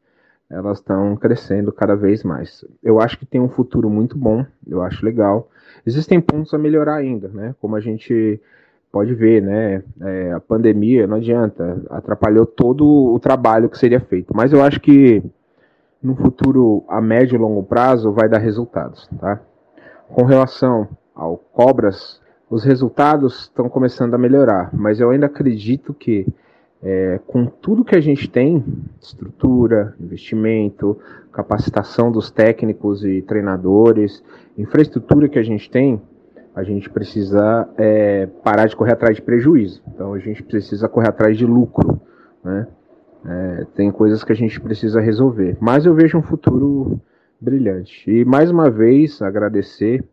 F: elas estão crescendo cada vez mais. Eu acho que tem um futuro muito bom, eu acho legal. Existem pontos a melhorar ainda, né, como a gente pode ver, né? É, a pandemia não adianta, atrapalhou todo o trabalho que seria feito. Mas eu acho que no futuro, a médio e longo prazo, vai dar resultados, tá? Com relação ao Cobras, os resultados estão começando a melhorar, mas eu ainda acredito que é, com tudo que a gente tem, estrutura, investimento, capacitação dos técnicos e treinadores, infraestrutura que a gente tem, a gente precisa é, parar de correr atrás de prejuízo. Então a gente precisa correr atrás de lucro. Né? É, tem coisas que a gente precisa resolver. Mas eu vejo um futuro brilhante. E mais uma vez agradecer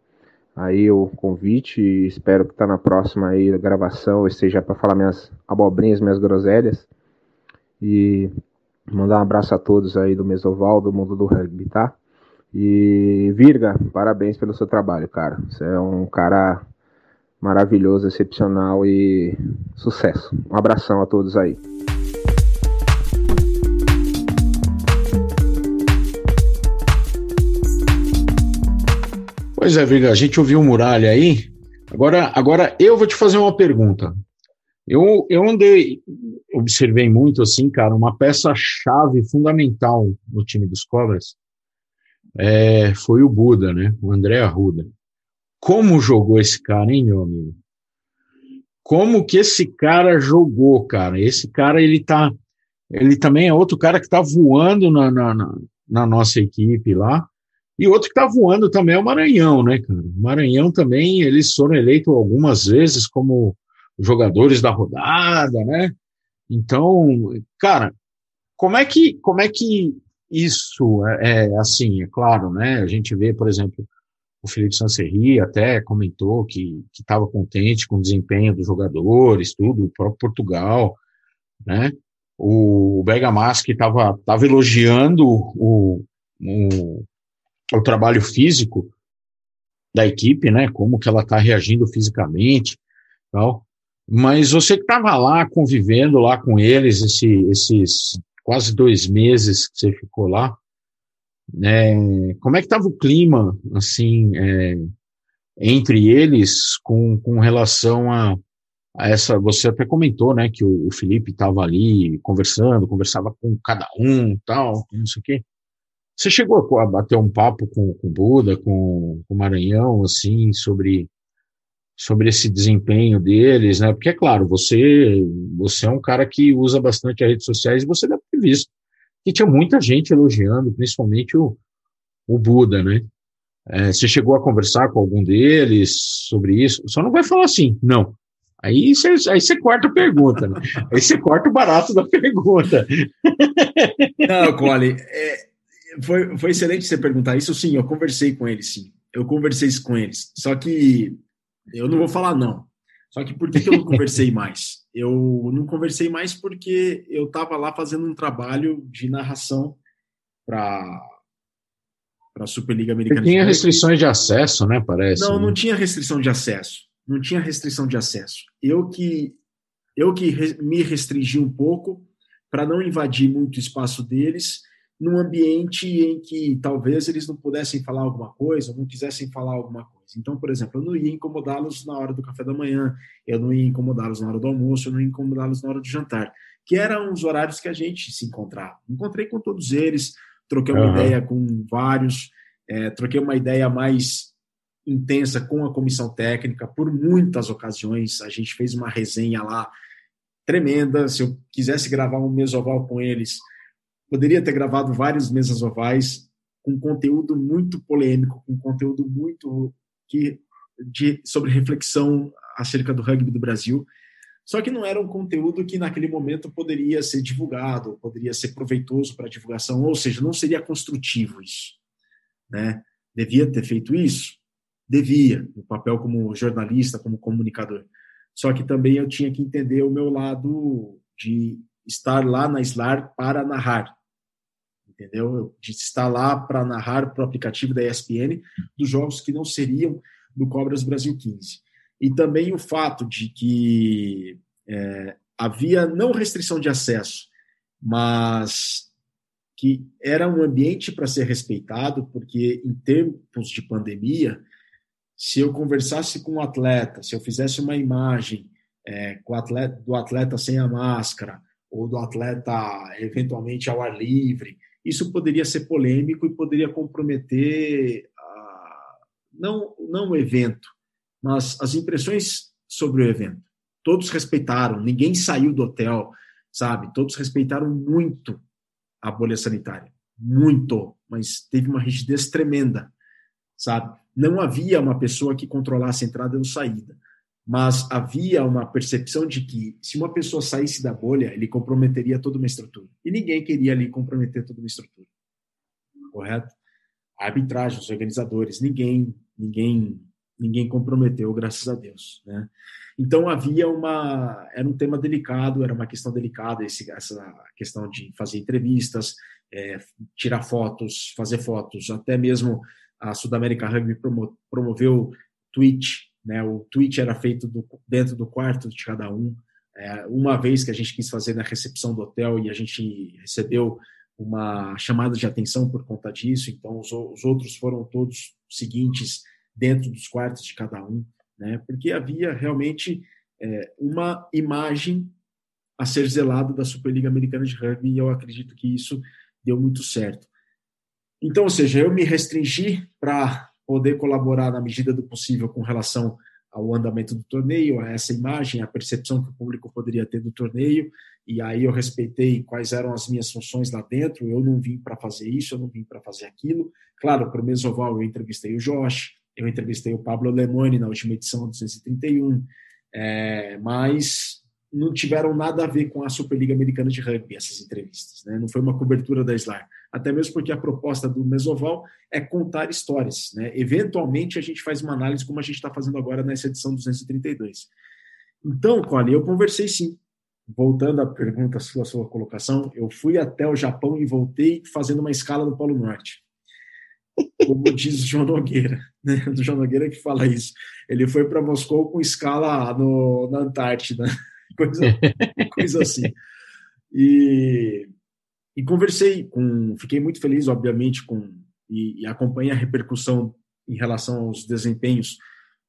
F: aí o convite. Espero que tá na próxima aí a gravação esteja para falar minhas abobrinhas, minhas groselhas. E mandar um abraço a todos aí do Mesoval, do mundo do rugby, tá? E Virga, parabéns pelo seu trabalho, cara. Você é um cara maravilhoso, excepcional e sucesso. Um abração a todos aí.
B: Pois é, Viga, a gente ouviu o Muralha aí. Agora, agora eu vou te fazer uma pergunta. Eu, eu andei, observei muito assim, cara, uma peça-chave fundamental no time dos Cobras é, foi o Buda, né? O André Arruda. Como jogou esse cara, hein, meu amigo? Como que esse cara jogou, cara? Esse cara, ele tá. Ele também é outro cara que tá voando na, na, na nossa equipe lá. E outro que tá voando também é o Maranhão, né, cara? O Maranhão também, eles foram eleitos algumas vezes como jogadores da rodada, né? Então, cara, como é que, como é que isso é, é assim, é claro, né? A gente vê, por exemplo, o Felipe Sancerri até comentou que estava contente com o desempenho dos jogadores, tudo, o próprio Portugal, né? O Bergamaschi estava tava elogiando o, o, o trabalho físico da equipe, né? Como que ela está reagindo fisicamente, tal. Mas você que estava lá convivendo lá com eles esse, esses quase dois meses que você ficou lá, né, como é que estava o clima, assim, é, entre eles com, com relação a, a, essa, você até comentou, né, que o, o Felipe estava ali conversando, conversava com cada um, tal, não sei o quê. Você chegou a bater um papo com, o Buda, com, com o Maranhão, assim, sobre sobre esse desempenho deles, né? Porque é claro, você você é um cara que usa bastante as redes sociais e você deve ter visto que tinha muita gente elogiando, principalmente o, o Buda, né? É, você chegou a conversar com algum deles sobre isso? Só não vai falar assim, não. Aí você, aí você corta a pergunta, né? Aí você corta o barato da pergunta.
A: Não, Cole, é, foi, foi excelente você perguntar isso. Sim, eu conversei com eles, sim. Eu conversei com eles. Só que eu não vou falar não. Só que por que, que eu não conversei mais? Eu não conversei mais porque eu estava lá fazendo um trabalho de narração para para a Superliga Americana.
B: Você tinha restrições de acesso, né? Parece.
A: Não,
B: né?
A: não tinha restrição de acesso. Não tinha restrição de acesso. Eu que eu que me restringi um pouco para não invadir muito o espaço deles num ambiente em que talvez eles não pudessem falar alguma coisa, ou não quisessem falar alguma coisa. Então, por exemplo, eu não ia incomodá-los na hora do café da manhã, eu não ia incomodá-los na hora do almoço, eu não ia incomodá-los na hora do jantar, que eram os horários que a gente se encontrava. Encontrei com todos eles, troquei uma uhum. ideia com vários, é, troquei uma ideia mais intensa com a comissão técnica, por muitas ocasiões, a gente fez uma resenha lá tremenda, se eu quisesse gravar um mesoval com eles, poderia ter gravado várias mesas ovais com conteúdo muito polêmico, com conteúdo muito que de, sobre reflexão acerca do rugby do Brasil. Só que não era um conteúdo que naquele momento poderia ser divulgado, poderia ser proveitoso para a divulgação, ou seja, não seria construtivo isso. Né? Devia ter feito isso? Devia, no papel como jornalista, como comunicador. Só que também eu tinha que entender o meu lado de estar lá na SLAR para narrar. Entendeu? De estar lá para narrar para o aplicativo da ESPN dos jogos que não seriam do Cobras Brasil 15. E também o fato de que é, havia não restrição de acesso, mas que era um ambiente para ser respeitado, porque em tempos de pandemia, se eu conversasse com um atleta, se eu fizesse uma imagem é, com atleta, do atleta sem a máscara, ou do atleta eventualmente ao ar livre, isso poderia ser polêmico e poderia comprometer uh, não, não o evento, mas as impressões sobre o evento. Todos respeitaram, ninguém saiu do hotel, sabe? Todos respeitaram muito a bolha sanitária, muito, mas teve uma rigidez tremenda, sabe? Não havia uma pessoa que controlasse a entrada ou saída mas havia uma percepção de que se uma pessoa saísse da bolha, ele comprometeria toda uma estrutura. E ninguém queria ali comprometer toda uma estrutura. Correto? A arbitragem, os organizadores, ninguém, ninguém, ninguém comprometeu, graças a Deus, né? Então havia uma, era um tema delicado, era uma questão delicada esse, essa questão de fazer entrevistas, é, tirar fotos, fazer fotos, até mesmo a Sudamérica Rugby promoveu tweet né? O tweet era feito do, dentro do quarto de cada um. É, uma vez que a gente quis fazer na recepção do hotel e a gente recebeu uma chamada de atenção por conta disso, então os, os outros foram todos seguintes dentro dos quartos de cada um, né? Porque havia realmente é, uma imagem a ser zelada da Superliga Americana de Rugby e eu acredito que isso deu muito certo. Então, ou seja, eu me restringi para poder colaborar na medida do possível com relação ao andamento do torneio, a essa imagem, a percepção que o público poderia ter do torneio, e aí eu respeitei quais eram as minhas funções lá dentro. Eu não vim para fazer isso, eu não vim para fazer aquilo. Claro, para o Mesoval eu entrevistei o Josh, eu entrevistei o Pablo Lemone na última edição do 231, é, mas não tiveram nada a ver com a Superliga Americana de Rugby, essas entrevistas. Né? Não foi uma cobertura da SLAR. Até mesmo porque a proposta do Mesoval é contar histórias. Né? Eventualmente, a gente faz uma análise como a gente está fazendo agora nessa edição 232. Então, Cole, eu conversei sim voltando à pergunta sua, sua colocação, eu fui até o Japão e voltei fazendo uma escala no Polo Norte. Como diz o João Nogueira, né? Do João Nogueira que fala isso. Ele foi para Moscou com escala no, na Antártida, coisa, coisa assim. E, e conversei com, fiquei muito feliz, obviamente, com e, e acompanhei a repercussão em relação aos desempenhos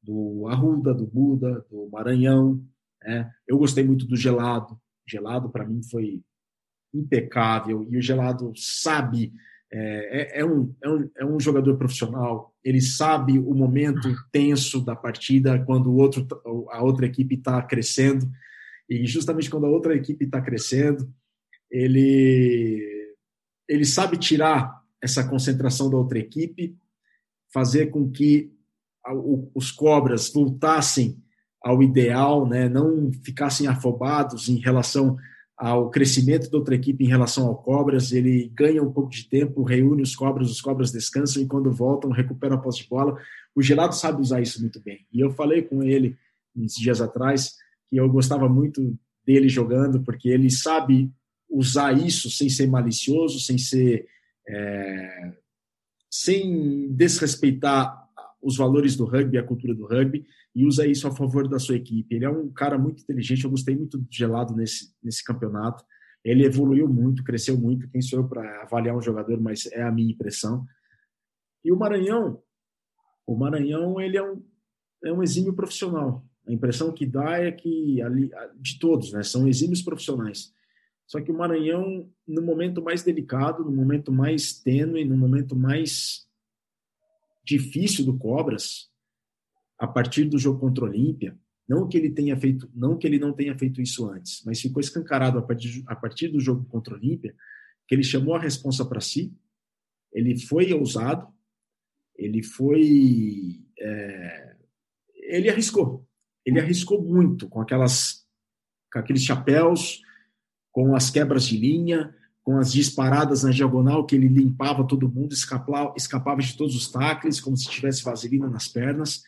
A: do Arruda, do Buda, do Maranhão, é, eu gostei muito do Gelado. Gelado, para mim, foi impecável. E o Gelado sabe, é, é, é, um, é, um, é um jogador profissional. Ele sabe o momento tenso da partida, quando o outro, a outra equipe está crescendo. E justamente quando a outra equipe está crescendo, ele, ele sabe tirar essa concentração da outra equipe, fazer com que os cobras voltassem ao ideal, né, não ficassem afobados em relação ao crescimento da outra equipe em relação ao Cobras, ele ganha um pouco de tempo, reúne os Cobras, os Cobras descansam e quando voltam recuperam a posse de bola. O Gelado sabe usar isso muito bem. E eu falei com ele uns dias atrás que eu gostava muito dele jogando, porque ele sabe usar isso sem ser malicioso, sem ser é, sem desrespeitar os valores do rugby, a cultura do rugby, e usa isso a favor da sua equipe. Ele é um cara muito inteligente, eu gostei muito do Gelado nesse, nesse campeonato. Ele evoluiu muito, cresceu muito. Quem sou eu para avaliar um jogador, mas é a minha impressão. E o Maranhão, o Maranhão, ele é um, é um exímio profissional. A impressão que dá é que, ali, de todos, né, são exímios profissionais. Só que o Maranhão, no momento mais delicado, no momento mais tênue, no momento mais difícil do Cobras, a partir do jogo contra o Olímpia, não que ele tenha feito, não que ele não tenha feito isso antes, mas ficou escancarado a partir, a partir do jogo contra o Olímpia, que ele chamou a responsa para si, ele foi ousado, ele foi, é, ele arriscou, ele arriscou muito com aquelas, com aqueles chapéus, com as quebras de linha, com as disparadas na diagonal que ele limpava todo mundo, escapava, escapava de todos os tacles, como se tivesse vaselina nas pernas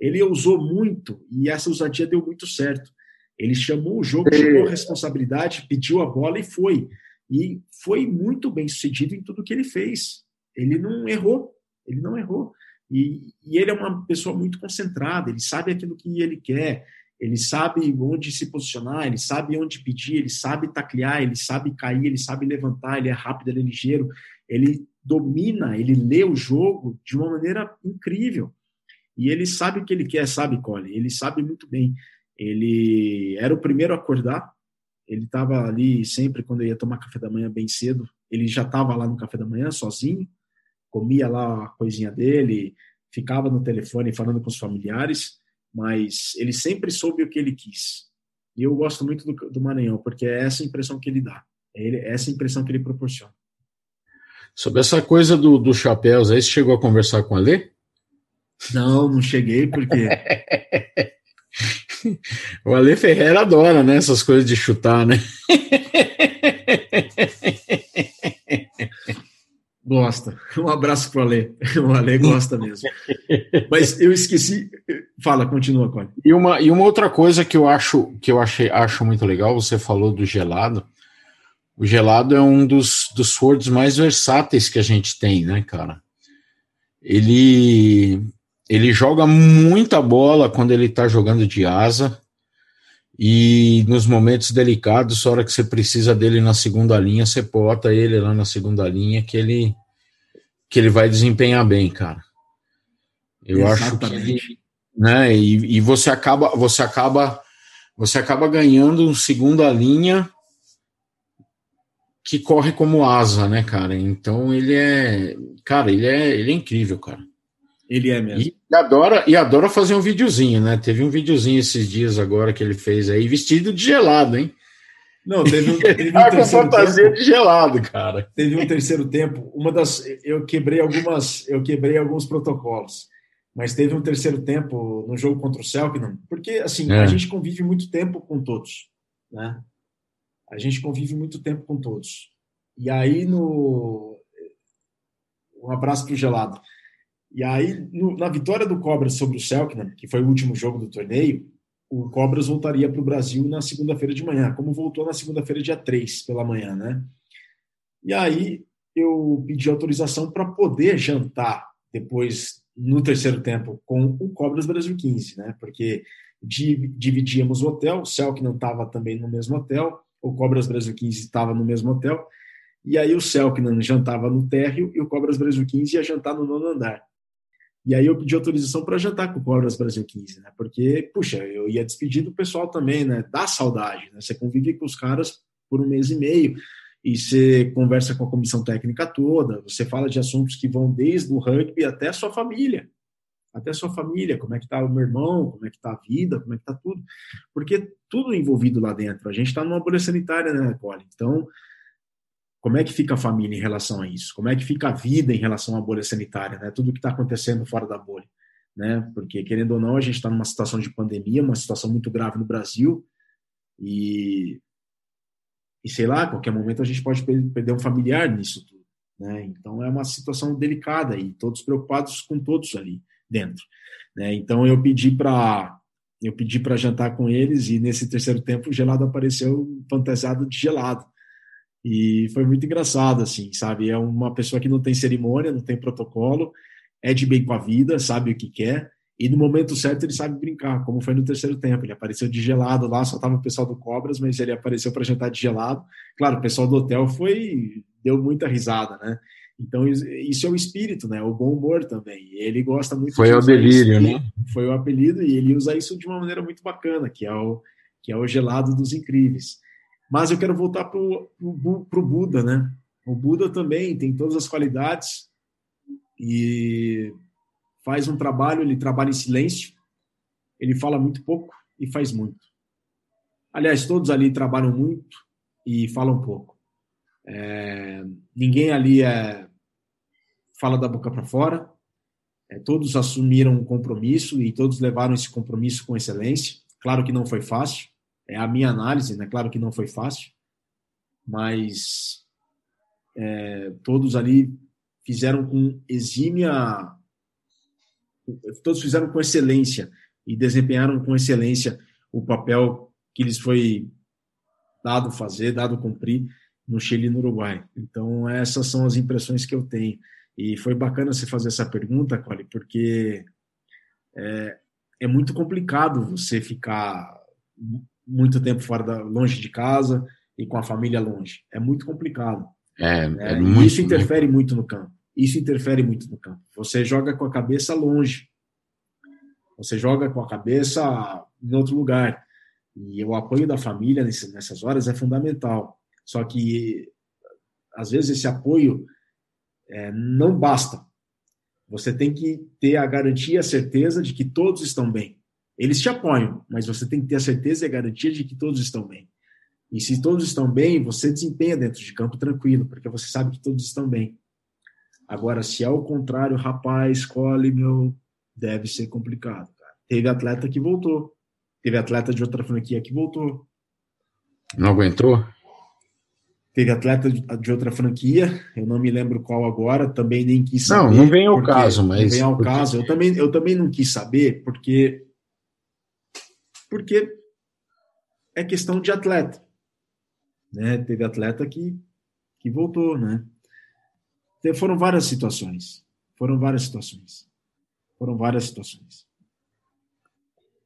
A: ele usou muito e essa ousadia deu muito certo. Ele chamou o jogo, chamou a responsabilidade, pediu a bola e foi. E foi muito bem sucedido em tudo que ele fez. Ele não errou, ele não errou. E, e ele é uma pessoa muito concentrada, ele sabe aquilo que ele quer, ele sabe onde se posicionar, ele sabe onde pedir, ele sabe taclear, ele sabe cair, ele sabe levantar, ele é rápido, ele é ligeiro, ele domina, ele lê o jogo de uma maneira incrível. E ele sabe o que ele quer, sabe, Cole? Ele sabe muito bem. Ele era o primeiro a acordar. Ele estava ali sempre quando ia tomar café da manhã bem cedo. Ele já estava lá no café da manhã sozinho, comia lá a coisinha dele, ficava no telefone falando com os familiares, mas ele sempre soube o que ele quis. E eu gosto muito do, do Maranhão, porque é essa impressão que ele dá, é, ele, é essa impressão que ele proporciona.
B: Sobre essa coisa do, do chapéus, aí você chegou a conversar com a Lê?
A: Não, não cheguei porque.
B: o Ale Ferreira adora, né? Essas coisas de chutar, né?
A: Gosta. Um abraço pro Ale. O Ale gosta mesmo. Mas eu esqueci. Fala, continua, Cole.
B: E uma, e uma outra coisa que eu acho que eu achei, acho muito legal, você falou do gelado. O gelado é um dos, dos forwards mais versáteis que a gente tem, né, cara? Ele ele joga muita bola quando ele está jogando de asa. E nos momentos delicados, a hora que você precisa dele na segunda linha, você bota ele lá na segunda linha que ele que ele vai desempenhar bem, cara. Eu Exatamente. acho que né, e, e você acaba você acaba você acaba ganhando um segunda linha que corre como asa, né, cara? Então ele é, cara, ele é, ele é incrível, cara.
A: Ele é mesmo.
B: E adora, e adora fazer um videozinho, né? Teve um videozinho esses dias agora que ele fez aí, vestido de gelado, hein?
A: Não, teve um, teve um tá terceiro
B: fantasia tempo, de gelado, cara.
A: Teve um terceiro tempo. Uma das, eu quebrei algumas, eu quebrei alguns protocolos, mas teve um terceiro tempo no jogo contra o Selknam, porque assim é. a gente convive muito tempo com todos, né? A gente convive muito tempo com todos. E aí no um abraço pro gelado. E aí, no, na vitória do Cobras sobre o Selknam, que foi o último jogo do torneio, o Cobras voltaria para o Brasil na segunda-feira de manhã, como voltou na segunda-feira, dia 3 pela manhã, né? E aí eu pedi autorização para poder jantar depois, no terceiro tempo, com o Cobras Brasil 15, né? Porque dividíamos o hotel, o Selknam estava também no mesmo hotel, o Cobras Brasil 15 estava no mesmo hotel, e aí o Selknam jantava no térreo e o Cobras Brasil 15 ia jantar no nono andar. E aí eu pedi autorização para jantar com o Cobras Brasil 15, né? Porque, puxa, eu ia despedir do pessoal também, né? Dá saudade, né? Você convive com os caras por um mês e meio e você conversa com a comissão técnica toda, você fala de assuntos que vão desde o rugby até a sua família. Até a sua família, como é que tá o meu irmão, como é que tá a vida, como é que tá tudo. Porque tudo envolvido lá dentro. A gente está numa bolha sanitária, né, Cole? Então, como é que fica a família em relação a isso? Como é que fica a vida em relação à bolha sanitária, né? Tudo que está acontecendo fora da bolha, né? Porque querendo ou não, a gente está numa situação de pandemia, uma situação muito grave no Brasil e e sei lá, a qualquer momento a gente pode perder um familiar nisso tudo, né? Então é uma situação delicada e todos preocupados com todos ali dentro, né? Então eu pedi para eu pedi para jantar com eles e nesse terceiro tempo o gelado apareceu fantasiado de gelado. E foi muito engraçado, assim, sabe? É uma pessoa que não tem cerimônia, não tem protocolo, é de bem com a vida, sabe o que quer, e no momento certo ele sabe brincar, como foi no terceiro tempo. Ele apareceu de gelado lá, só tava o pessoal do Cobras, mas ele apareceu para jantar de gelado. Claro, o pessoal do hotel foi deu muita risada, né? Então isso é o espírito, né? O bom humor também. Ele gosta muito.
B: Foi o delírio, né?
A: Foi o apelido e ele usa isso de uma maneira muito bacana, que é o que é o gelado dos incríveis. Mas eu quero voltar para o Buda, né? O Buda também tem todas as qualidades e faz um trabalho, ele trabalha em silêncio, ele fala muito pouco e faz muito. Aliás, todos ali trabalham muito e falam pouco. É, ninguém ali é, fala da boca para fora, é, todos assumiram um compromisso e todos levaram esse compromisso com excelência. Claro que não foi fácil, é a minha análise, né? Claro que não foi fácil, mas é, todos ali fizeram com exímia, todos fizeram com excelência e desempenharam com excelência o papel que lhes foi dado fazer, dado cumprir no Chile e no Uruguai. Então essas são as impressões que eu tenho. E foi bacana você fazer essa pergunta, Cole, porque é, é muito complicado você ficar muito tempo fora da, longe de casa e com a família longe. É muito complicado.
B: É, é, é muito,
A: isso interfere muito no campo. Isso interfere muito no campo. Você joga com a cabeça longe. Você joga com a cabeça em outro lugar. E o apoio da família nessas horas é fundamental. Só que, às vezes, esse apoio é, não basta. Você tem que ter a garantia, a certeza de que todos estão bem. Eles te apoiam, mas você tem que ter a certeza e a garantia de que todos estão bem. E se todos estão bem, você desempenha dentro de campo tranquilo, porque você sabe que todos estão bem. Agora, se é o contrário, rapaz, escolhe, meu, deve ser complicado. Cara. Teve atleta que voltou. Teve atleta de outra franquia que voltou.
B: Não aguentou?
A: Teve atleta de outra franquia, eu não me lembro qual agora, também nem quis saber.
B: Não, não vem ao caso, mas.
A: Não vem ao porque... caso. Eu também, eu também não quis saber, porque porque é questão de atleta. Né? Teve atleta que, que voltou, né? Então, foram várias situações. Foram várias situações. Foram várias situações.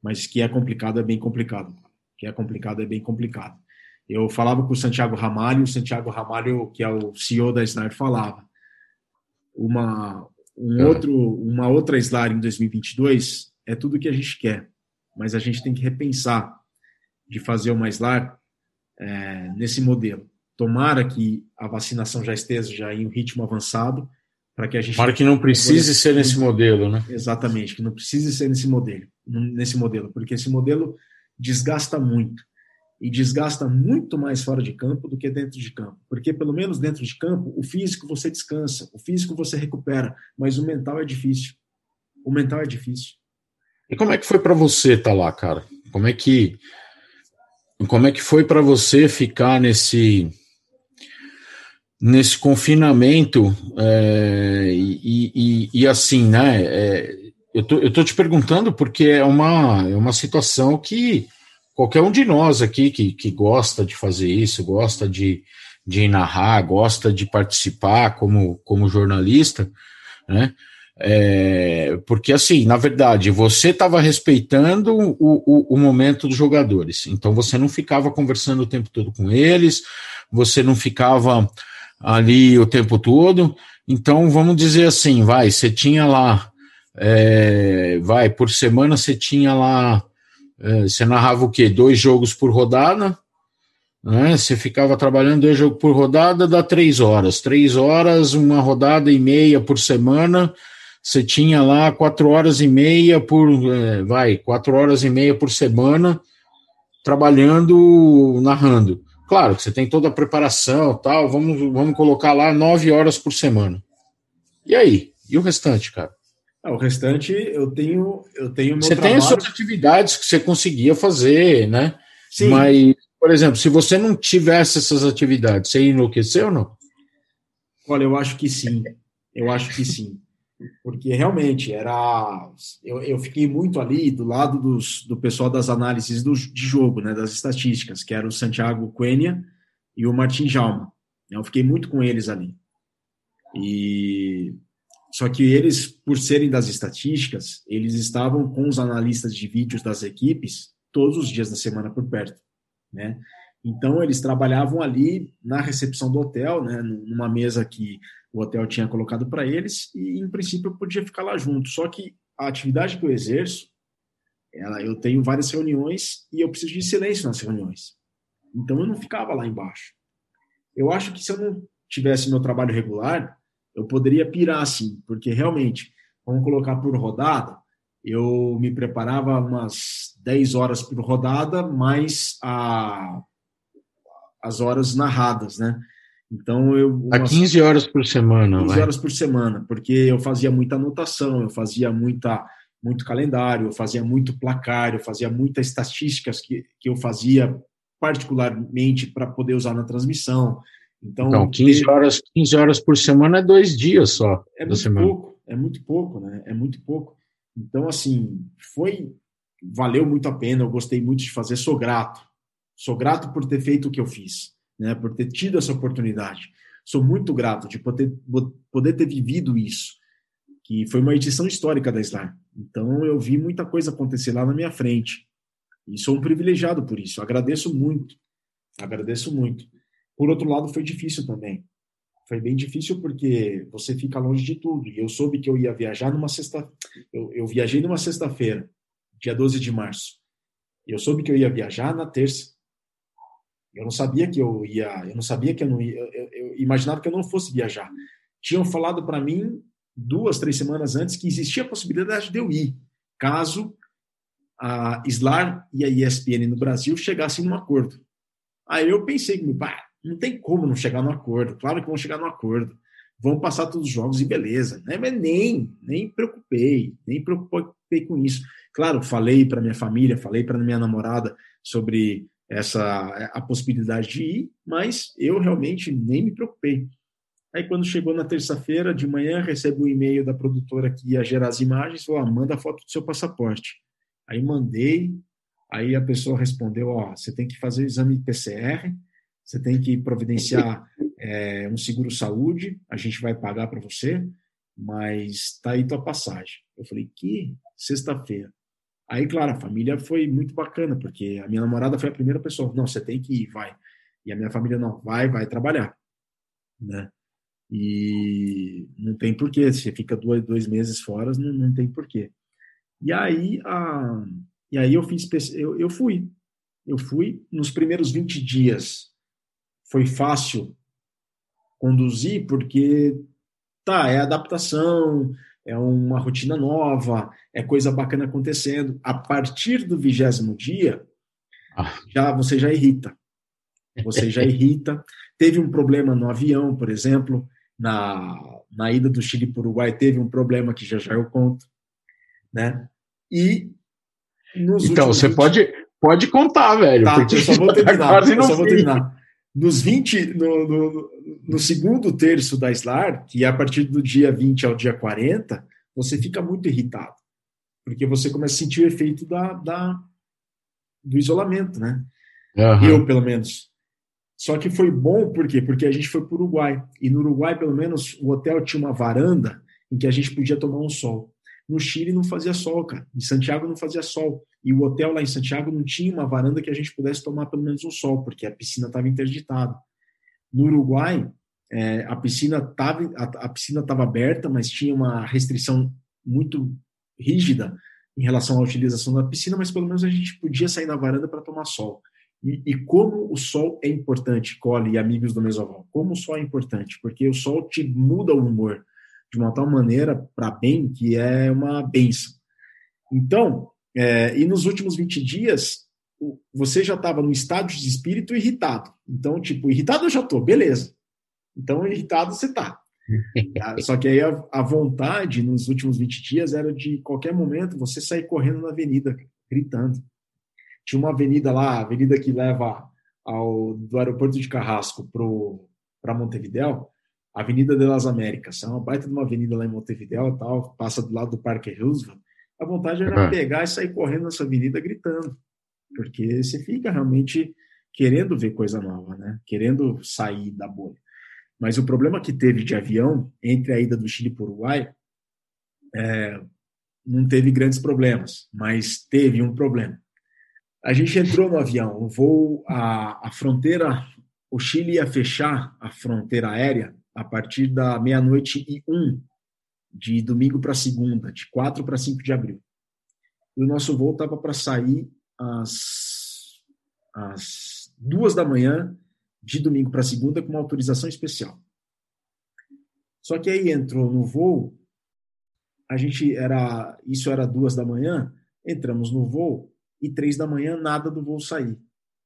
A: Mas que é complicado, é bem complicado. Que é complicado, é bem complicado. Eu falava com o Santiago Ramalho, o Santiago Ramalho, que é o CEO da Sniper, falava. Uma, um é. outro, uma outra SLAR em 2022 é tudo que a gente quer, mas a gente tem que repensar de fazer uma SLAR é, nesse modelo. Tomara que a vacinação já esteja já em um ritmo avançado, para que a gente.
B: Para que não precise ser nesse modelo, né?
A: Exatamente, que não precise ser nesse modelo, nesse modelo, porque esse modelo desgasta muito e desgasta muito mais fora de campo do que dentro de campo. Porque, pelo menos dentro de campo, o físico você descansa, o físico você recupera, mas o mental é difícil. O mental é difícil.
B: E como é que foi para você estar tá lá, cara? Como é que como é que foi para você ficar nesse nesse confinamento é, e, e, e, assim, né? É, eu, tô, eu tô te perguntando porque é uma, é uma situação que qualquer um de nós aqui que, que gosta de fazer isso, gosta de, de narrar, gosta de participar como, como jornalista, né? É, porque assim, na verdade, você estava respeitando o, o, o, momento dos jogadores, então você não ficava conversando o tempo todo com eles, você não ficava ali o tempo todo. Então, vamos dizer assim, vai, você tinha lá, é, vai, por semana você tinha lá é, você narrava o quê? Dois jogos por rodada, né? Você ficava trabalhando dois jogos por rodada, dá três horas. Três horas, uma rodada e meia por semana. Você tinha lá quatro horas e meia por, é, vai, quatro horas e meia por semana trabalhando, narrando. Claro que você tem toda a preparação tal, vamos, vamos colocar lá nove horas por semana. E aí? E o restante, cara?
A: Ah, o restante eu tenho, eu tenho
B: Você trabalho... tem as suas atividades que você conseguia fazer, né? Sim. Mas, por exemplo, se você não tivesse essas atividades, você ia enlouquecer ou não?
A: Olha, eu acho que sim. Eu acho que sim. Porque realmente era. Eu, eu fiquei muito ali do lado dos, do pessoal das análises do, de jogo, né, das estatísticas, que era o Santiago Quenya e o Martin Jalma. Eu fiquei muito com eles ali. E só que eles, por serem das estatísticas, eles estavam com os analistas de vídeos das equipes todos os dias da semana por perto, né? Então eles trabalhavam ali na recepção do hotel, né, numa mesa que o hotel tinha colocado para eles e em princípio eu podia ficar lá junto. Só que a atividade que eu exerço, ela, eu tenho várias reuniões e eu preciso de silêncio nas reuniões. Então eu não ficava lá embaixo. Eu acho que se eu não tivesse meu trabalho regular, eu poderia pirar assim, porque realmente, vamos colocar por rodada, eu me preparava umas 10 horas por rodada, mais a, as horas narradas, né? Então eu.
B: Umas, a 15 horas por semana.
A: 15 vai. horas por semana, porque eu fazia muita anotação, eu fazia muita, muito calendário, eu fazia muito placar, eu fazia muitas estatísticas que, que eu fazia particularmente para poder usar na transmissão.
B: Então, então 15, horas, 15 horas por semana é dois dias só.
A: É muito semana. pouco, é muito pouco, né? É muito pouco. Então, assim, foi. Valeu muito a pena, eu gostei muito de fazer, sou grato. Sou grato por ter feito o que eu fiz, né? Por ter tido essa oportunidade. Sou muito grato de poder, poder ter vivido isso, que foi uma edição histórica da Slar. Então, eu vi muita coisa acontecer lá na minha frente. E sou um privilegiado por isso. Agradeço muito. Agradeço muito. Por outro lado, foi difícil também. Foi bem difícil porque você fica longe de tudo. E eu soube que eu ia viajar numa sexta. Eu, eu viajei numa sexta-feira, dia 12 de março. E eu soube que eu ia viajar na terça. Eu não sabia que eu ia. Eu não sabia que eu não ia. Eu, eu, imaginava que eu não fosse viajar. Tinham falado para mim duas, três semanas antes que existia a possibilidade de eu ir, caso a Slar e a ESPN no Brasil chegassem num acordo. Aí eu pensei, pá, não tem como não chegar no acordo. Claro que vão chegar no acordo. Vão passar todos os jogos e beleza. Né? Mas nem, nem preocupei, nem preocupei com isso. Claro, falei para minha família, falei para minha namorada sobre essa a possibilidade de ir, mas eu realmente nem me preocupei. Aí quando chegou na terça-feira de manhã, recebo um e-mail da produtora que ia gerar as imagens, falou: ah, manda a foto do seu passaporte. Aí mandei, aí a pessoa respondeu: ó, oh, você tem que fazer o exame PCR, você tem que providenciar é, um seguro-saúde, a gente vai pagar para você, mas tá aí tua passagem. Eu falei, que? Sexta-feira. Aí, claro, a família foi muito bacana, porque a minha namorada foi a primeira pessoa, não, você tem que ir, vai. E a minha família, não, vai, vai trabalhar, né? E não tem porquê, você fica dois, dois meses fora, não, não tem porquê. E aí, a, e aí eu fiz, eu, eu fui. Eu fui, nos primeiros 20 dias foi fácil conduzir, porque tá, é adaptação, é uma rotina nova, é coisa bacana acontecendo. A partir do vigésimo dia, ah. já você já irrita. Você já irrita. Teve um problema no avião, por exemplo, na, na ida do Chile para o Uruguai, teve um problema que já já eu conto, né? E
B: então você 20... pode pode contar, velho.
A: Tá, eu só vou terminar. eu só vou terminar. Nos 20, no, no, no, segundo terço da SLAR, que é a partir do dia 20 ao dia 40, você fica muito irritado. Porque você começa a sentir o efeito da, da do isolamento, né? Uhum. Eu, pelo menos. Só que foi bom, por quê? Porque a gente foi para o Uruguai. E no Uruguai, pelo menos, o hotel tinha uma varanda em que a gente podia tomar um sol. No Chile não fazia sol, cara. Em Santiago não fazia sol. E o hotel lá em Santiago não tinha uma varanda que a gente pudesse tomar pelo menos um sol, porque a piscina estava interditada. No Uruguai, é, a piscina estava a, a, piscina estava aberta, mas tinha uma restrição muito rígida em relação à utilização da piscina, mas pelo menos a gente podia sair na varanda para tomar sol. E, e, como o sol é importante, Cole e amigos do Mesoval, como o sol é importante, porque o sol te muda o humor de uma tal maneira para bem que é uma benção. Então, é, e nos últimos 20 dias, você já estava no estado de espírito irritado. Então, tipo, irritado eu já estou, beleza. Então, irritado você está. Ah, só que aí a, a, vontade nos últimos 20 dias era de qualquer momento você sair correndo na avenida, gritando. Tinha uma avenida lá, a avenida que leva ao, do aeroporto de Carrasco para Montevidéu, Avenida de las Américas, é uma baita de uma avenida lá em Montevideo tal, passa do lado do Parque Roosevelt. A vontade era pegar e sair correndo nessa avenida gritando, porque você fica realmente querendo ver coisa nova, né? Querendo sair da bolha. Mas o problema que teve de avião entre a ida do Chile para o Uruguai é, não teve grandes problemas, mas teve um problema. A gente entrou no avião, o voo, a, a fronteira, o Chile ia fechar a fronteira aérea a partir da meia-noite e um de domingo para segunda, de 4 para 5 de abril. E o nosso voo estava para sair às, às duas da manhã de domingo para segunda com uma autorização especial. Só que aí entrou no voo, a gente era, isso era duas da manhã, entramos no voo e três da manhã nada do voo sair.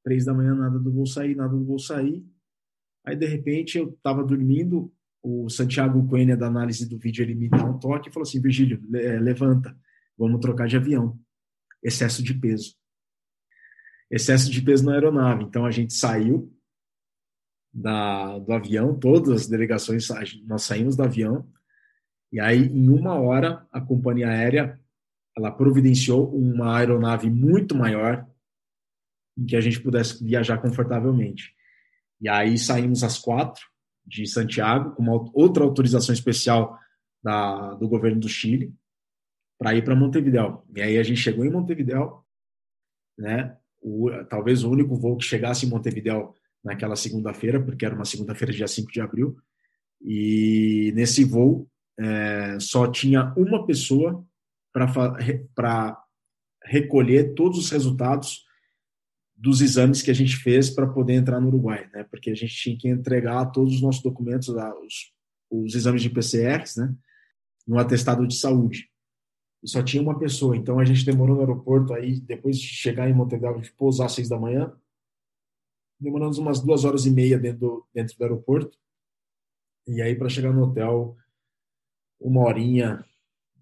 A: Três da manhã nada do voo sair, nada do voo sair. Aí, de repente, eu estava dormindo, o Santiago Coelho, da análise do vídeo, ele me dá um toque e falou assim, Virgílio, é, levanta, vamos trocar de avião. Excesso de peso. Excesso de peso na aeronave. Então, a gente saiu da, do avião, todas as delegações, nós saímos do avião, e aí, em uma hora, a companhia aérea ela providenciou uma aeronave muito maior em que a gente pudesse viajar confortavelmente. E aí saímos às quatro de Santiago, com uma outra autorização especial da, do governo do Chile, para ir para Montevideo. E aí a gente chegou em Montevideo, né? O, talvez o único voo que chegasse em Montevideo naquela segunda-feira, porque era uma segunda-feira, dia 5 de abril. E nesse voo é, só tinha uma pessoa para recolher todos os resultados dos exames que a gente fez para poder entrar no Uruguai, né? Porque a gente tinha que entregar todos os nossos documentos, os, os exames de PCRs, né? No atestado de saúde. E só tinha uma pessoa. Então a gente demorou no aeroporto aí, depois de chegar em Montevideo, de pousar às seis da manhã, demoramos umas duas horas e meia dentro do, dentro do aeroporto. E aí para chegar no hotel, uma horinha,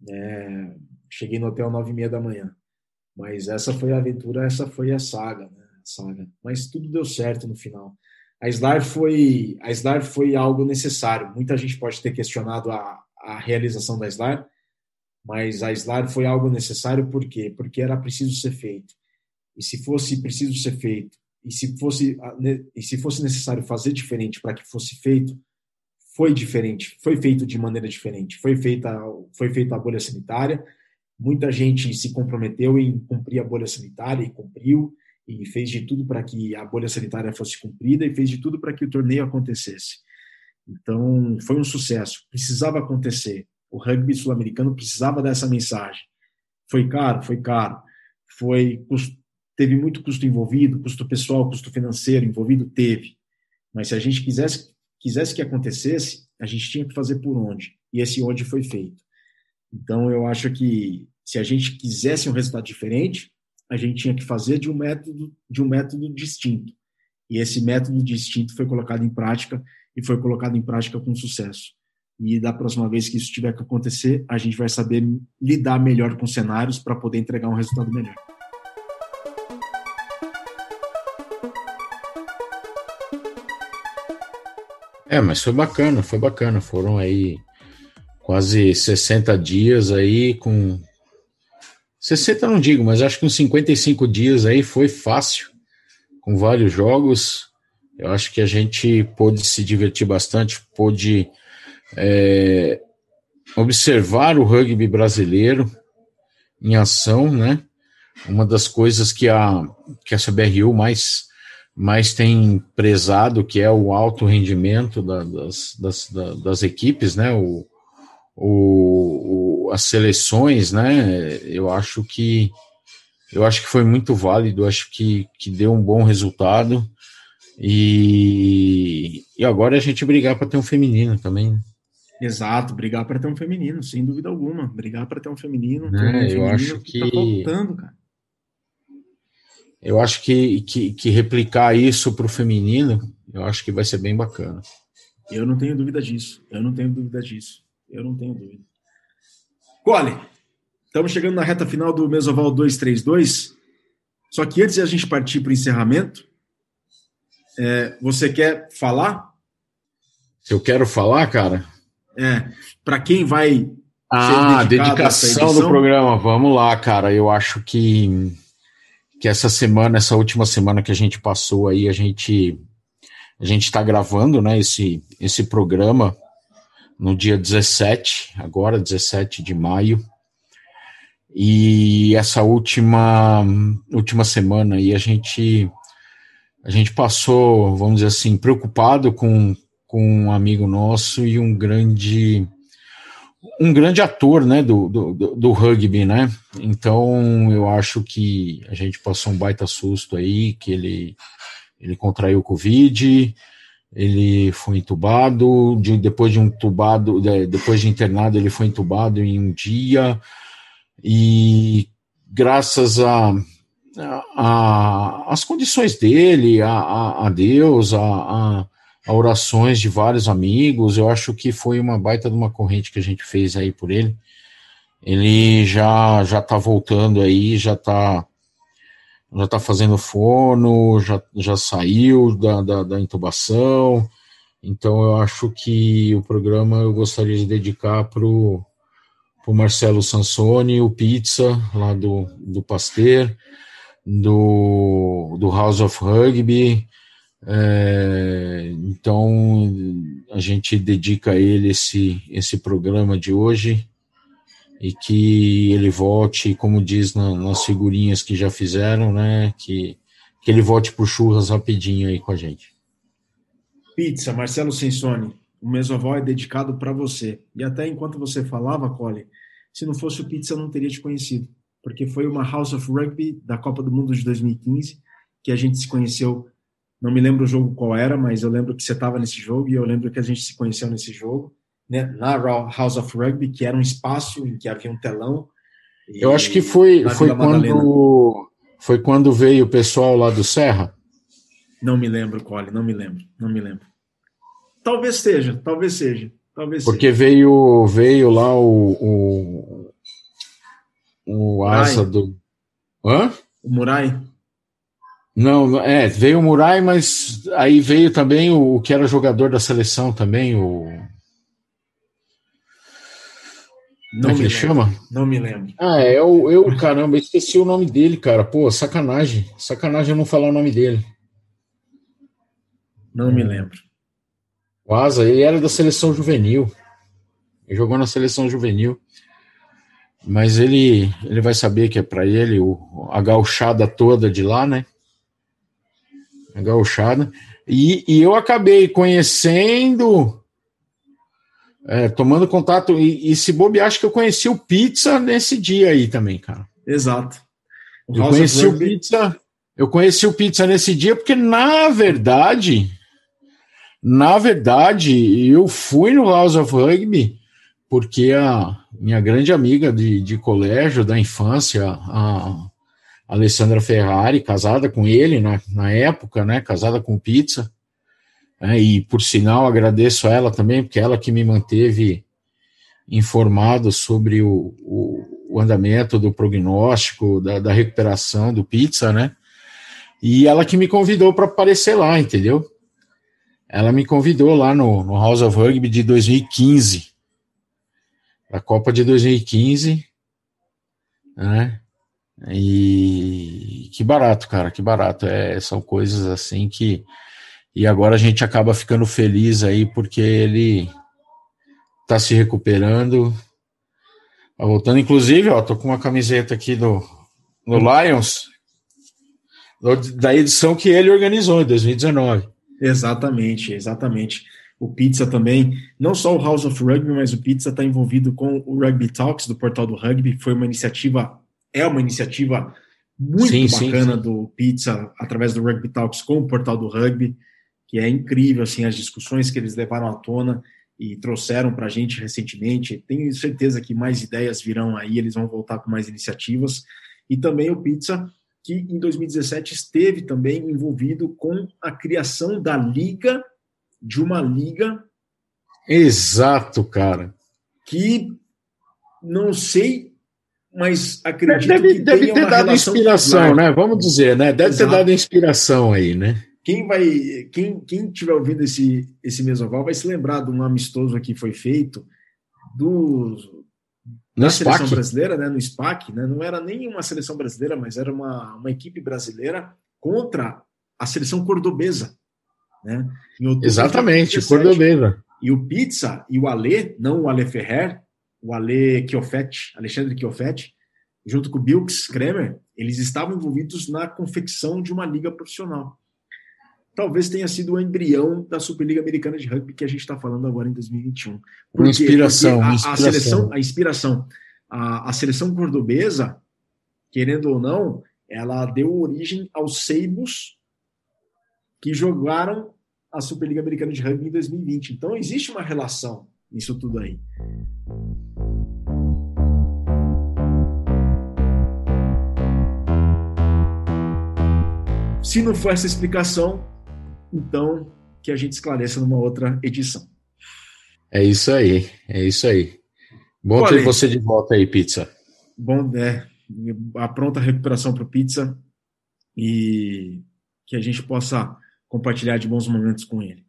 A: né? cheguei no hotel nove e meia da manhã. Mas essa foi a aventura, essa foi a saga, né? Saga. Mas tudo deu certo no final. A SLAR foi, a SLAR foi algo necessário. Muita gente pode ter questionado a, a realização da SLAR, mas a SLAR foi algo necessário por quê? Porque era preciso ser feito. E se fosse preciso ser feito, e se fosse, e se fosse necessário fazer diferente para que fosse feito, foi diferente, foi feito de maneira diferente. Foi feita, foi feita a bolha sanitária, muita gente se comprometeu em cumprir a bolha sanitária e cumpriu e fez de tudo para que a bolha sanitária fosse cumprida e fez de tudo para que o torneio acontecesse. Então, foi um sucesso. Precisava acontecer. O rugby sul-americano precisava dessa mensagem. Foi caro? Foi caro. Foi, teve muito custo envolvido, custo pessoal, custo financeiro envolvido? Teve. Mas se a gente quisesse, quisesse que acontecesse, a gente tinha que fazer por onde. E esse onde foi feito. Então, eu acho que se a gente quisesse um resultado diferente, a gente tinha que fazer de um método, de um método distinto. E esse método distinto foi colocado em prática e foi colocado em prática com sucesso. E da próxima vez que isso tiver que acontecer, a gente vai saber lidar melhor com cenários para poder entregar um resultado melhor.
B: É, mas foi bacana, foi bacana. Foram aí quase 60 dias aí com 60 não digo, mas acho que uns 55 dias aí foi fácil, com vários jogos. Eu acho que a gente pôde se divertir bastante, pôde é, observar o rugby brasileiro em ação, né? Uma das coisas que a, que a CBRU mais, mais tem prezado, que é o alto rendimento da, das, das, das, equipes, né? O, o, o, as seleções, né? Eu acho que eu acho que foi muito válido, acho que, que deu um bom resultado. E, e agora é a gente brigar para ter um feminino também. Né?
A: Exato, brigar para ter um feminino, sem dúvida alguma. Brigar para ter um feminino.
B: Ter um feminino eu acho que. Tá faltando, cara. Eu acho que, que, que replicar isso para o feminino, eu acho que vai ser bem bacana.
A: Eu não tenho dúvida disso. Eu não tenho dúvida disso. Eu não tenho dúvida. Cole, estamos chegando na reta final do Mesoval 232. Só que antes de a gente partir para o encerramento, é, você quer falar?
B: Se eu quero falar, cara?
A: É, para quem vai.
B: Ah, dedicação do programa. Vamos lá, cara. Eu acho que, que essa semana, essa última semana que a gente passou aí, a gente a gente está gravando, né, esse, esse programa no dia 17, agora 17 de maio. E essa última última semana aí a gente a gente passou, vamos dizer assim, preocupado com, com um amigo nosso e um grande um grande ator, né, do, do, do rugby, né, então eu acho que a gente passou um baita susto aí, que ele, ele contraiu Covid, ele foi entubado, de, depois de um tubado, de, depois de internado, ele foi entubado em um dia, e graças a, a, a as condições dele, a, a, a Deus, a, a a orações de vários amigos. Eu acho que foi uma baita de uma corrente que a gente fez aí por ele. Ele já já tá voltando aí, já tá já tá fazendo fono, já, já saiu da, da, da intubação. Então eu acho que o programa eu gostaria de dedicar pro pro Marcelo Sansoni, o Pizza lá do do Pasteur, do do House of Rugby, é, então a gente dedica a ele esse, esse programa de hoje e que ele volte, como diz na, nas figurinhas que já fizeram, né? Que, que ele volte por churras rapidinho aí com a gente.
A: Pizza, Marcelo Sensoni, o Mesoval é dedicado para você. E até enquanto você falava, Cole, se não fosse o Pizza, eu não teria te conhecido, porque foi uma House of Rugby da Copa do Mundo de 2015 que a gente se conheceu não me lembro o jogo qual era, mas eu lembro que você estava nesse jogo e eu lembro que a gente se conheceu nesse jogo, né, na House of Rugby, que era um espaço em que havia um telão.
B: Eu acho que foi, foi quando foi quando veio o pessoal lá do Serra.
A: Não me lembro, Cole, não me lembro, não me lembro. Talvez seja, talvez seja, talvez
B: Porque
A: seja.
B: veio veio lá o o, o asa do Hã?
A: O Murai.
B: Não, é, veio o Murai, mas aí veio também o, o que era jogador da seleção também, o.
A: Não Como é que ele chama? Não me lembro.
B: Ah, é o eu, caramba, esqueci o nome dele, cara. Pô, sacanagem. Sacanagem eu não falar o nome dele.
A: Não me lembro.
B: O Asa, ele era da seleção juvenil. Ele jogou na seleção juvenil. Mas ele, ele vai saber que é para ele o, a gauchada toda de lá, né? a gauchada. E, e eu acabei conhecendo é, tomando contato. E, e se bobe, acho que eu conheci o Pizza nesse dia aí também, cara.
A: Exato.
B: O eu conheci o Pizza. Eu conheci o Pizza nesse dia porque, na verdade, na verdade, eu fui no House of Rugby porque a minha grande amiga de, de colégio, da infância, a Alessandra Ferrari, casada com ele na, na época, né? Casada com Pizza. Né, e por sinal agradeço a ela também, porque ela que me manteve informado sobre o, o, o andamento do prognóstico, da, da, recuperação do Pizza, né? E ela que me convidou para aparecer lá, entendeu? Ela me convidou lá no, no House of Rugby de 2015, a Copa de 2015, né? E que barato, cara, que barato. É, são coisas assim que. E agora a gente acaba ficando feliz aí porque ele tá se recuperando. Tá voltando, inclusive, ó, tô com uma camiseta aqui do, do Lions, da edição que ele organizou em 2019.
A: Exatamente, exatamente. O Pizza também, não só o House of Rugby, mas o Pizza está envolvido com o Rugby Talks do portal do Rugby. Foi uma iniciativa é uma iniciativa muito sim, bacana sim, sim. do Pizza através do Rugby Talks com o portal do rugby, que é incrível assim as discussões que eles levaram à tona e trouxeram para a gente recentemente. Tenho certeza que mais ideias virão aí, eles vão voltar com mais iniciativas. E também o Pizza, que em 2017 esteve também envolvido com a criação da liga, de uma liga.
B: Exato, cara.
A: Que não sei mas acredito
B: deve,
A: que
B: deve ter dado inspiração, né? Vamos dizer, né? Deve Exato. ter dado inspiração aí, né?
A: Quem vai, quem quem tiver ouvindo esse esse mesoval vai se lembrar de um amistoso que foi feito do na seleção brasileira, né? No SPAC, né? Não era nem uma seleção brasileira, mas era uma, uma equipe brasileira contra a seleção cordobesa, né?
B: Exatamente, cordobesa.
A: E o Pizza e o Alê, não o Alê Ferrer, o Ale Chiofetti, Alexandre Chiofetti, junto com o Bilks Kremer, eles estavam envolvidos na confecção de uma liga profissional. Talvez tenha sido o embrião da Superliga Americana de Rugby que a gente está falando agora em 2021.
B: Porque, inspiração,
A: a,
B: inspiração.
A: a, seleção, a inspiração, a, a seleção cordobesa, querendo ou não, ela deu origem aos Seibos que jogaram a Superliga Americana de Rugby em 2020. Então existe uma relação nisso tudo aí. Se não for essa explicação, então que a gente esclareça numa outra edição.
B: É isso aí, é isso aí. Bom Olha, ter você de volta aí, Pizza.
A: Bom, é, a pronta recuperação para o Pizza e que a gente possa compartilhar de bons momentos com ele.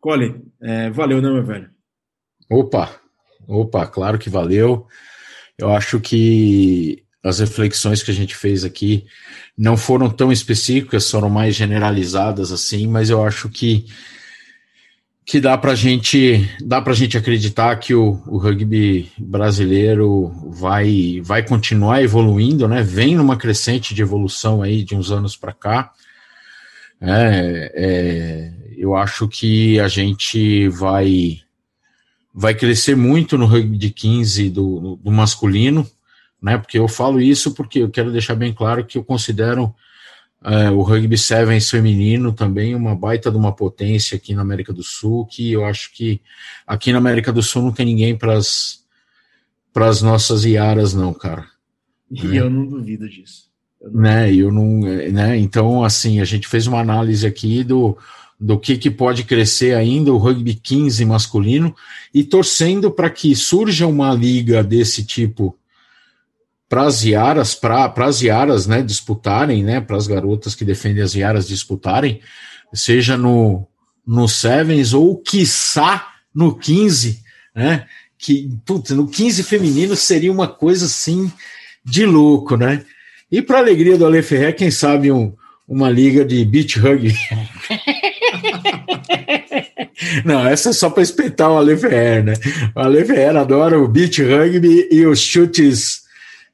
A: Cole, é, valeu, né, meu velho?
B: Opa, opa, claro que valeu. Eu acho que as reflexões que a gente fez aqui não foram tão específicas, foram mais generalizadas assim, mas eu acho que que dá para gente dá para gente acreditar que o, o, rugby brasileiro vai vai continuar evoluindo, né? Vem numa crescente de evolução aí de uns anos para cá. É, é, eu acho que a gente vai vai crescer muito no rugby de 15 do, do masculino, né? Porque eu falo isso porque eu quero deixar bem claro que eu considero é, o rugby sevens feminino também uma baita de uma potência aqui na América do Sul, que eu acho que aqui na América do Sul não tem ninguém para as nossas iaras, não, cara.
A: E né? eu não duvido disso.
B: Eu não... Né, eu não, é, né, então, assim, a gente fez uma análise aqui do, do que, que pode crescer ainda o rugby 15 masculino e torcendo para que surja uma liga desse tipo para as Iaras, para as Iaras né, disputarem, né, para as garotas que defendem as Iaras disputarem, seja no, no Sevens ou quiçá no 15, né, que putz, no 15 feminino seria uma coisa assim de louco, né? E para alegria do Ale Ferrer, quem sabe um, uma liga de beach rugby. Não, essa é só para espetar o Alevier, né? O Alevier adora o beach rugby e os chutes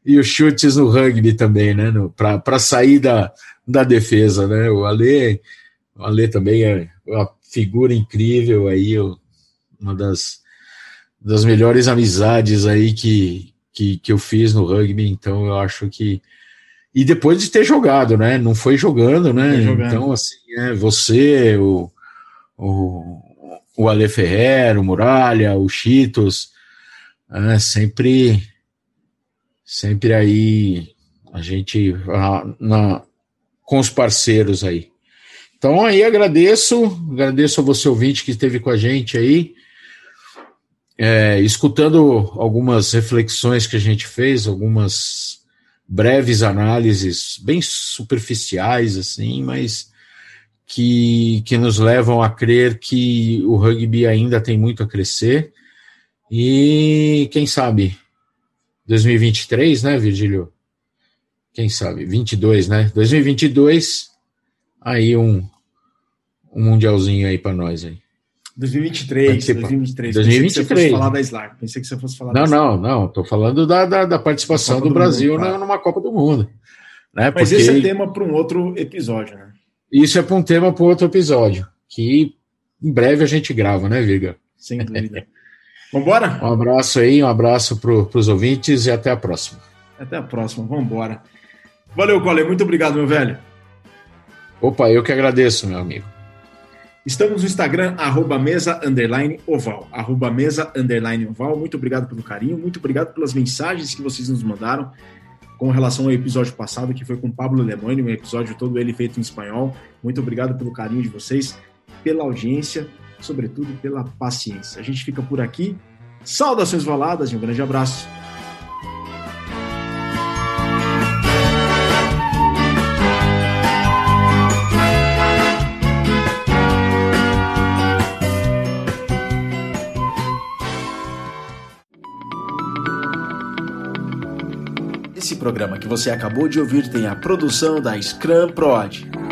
B: e os chutes no rugby também, né? Para sair da, da defesa, né? O Ale, o Ale também é uma figura incrível aí, uma das das melhores amizades aí que, que, que eu fiz no rugby, então eu acho que. E depois de ter jogado, né? Não foi jogando, né? Jogando. Então, assim, é, você, o, o, o Ale Ferrer, o Muralha, o Cheetos, é, sempre, sempre aí a gente na, com os parceiros aí. Então aí agradeço, agradeço a você ouvinte que esteve com a gente aí, é, escutando algumas reflexões que a gente fez, algumas breves análises bem superficiais assim, mas que, que nos levam a crer que o rugby ainda tem muito a crescer e quem sabe 2023, né, Virgílio? Quem sabe 22, né? 2022 aí um, um mundialzinho aí para nós aí.
A: 2023, 2023.
B: 2023. Pensei que você fosse
A: falar da Slar. Pensei que você fosse falar
B: Não, não, não. Tô falando da, da, da participação do, do, Brasil mundo, claro. numa Copa do Mundo. Né?
A: Mas Porque... esse é tema para um outro episódio, né?
B: Isso é para um tema para outro episódio. Que em breve a gente grava, né, Virga?
A: Sem dúvida. Vambora?
B: Um abraço aí, um abraço para os ouvintes e até a próxima.
A: Até a próxima, vambora. Valeu, Cole. Muito obrigado, meu velho.
B: Opa, eu que agradeço, meu amigo.
A: Estamos no Instagram, arroba mesa, underline, oval. Arroba mesa, underline, oval. Muito obrigado pelo carinho, muito obrigado pelas mensagens que vocês nos mandaram com relação ao episódio passado, que foi com Pablo Lemoine, um episódio todo ele feito em espanhol. Muito obrigado pelo carinho de vocês, pela audiência, sobretudo pela paciência. A gente fica por aqui. Saudações valadas e um grande abraço. Esse programa que você acabou de ouvir tem a produção da Scrum Prod.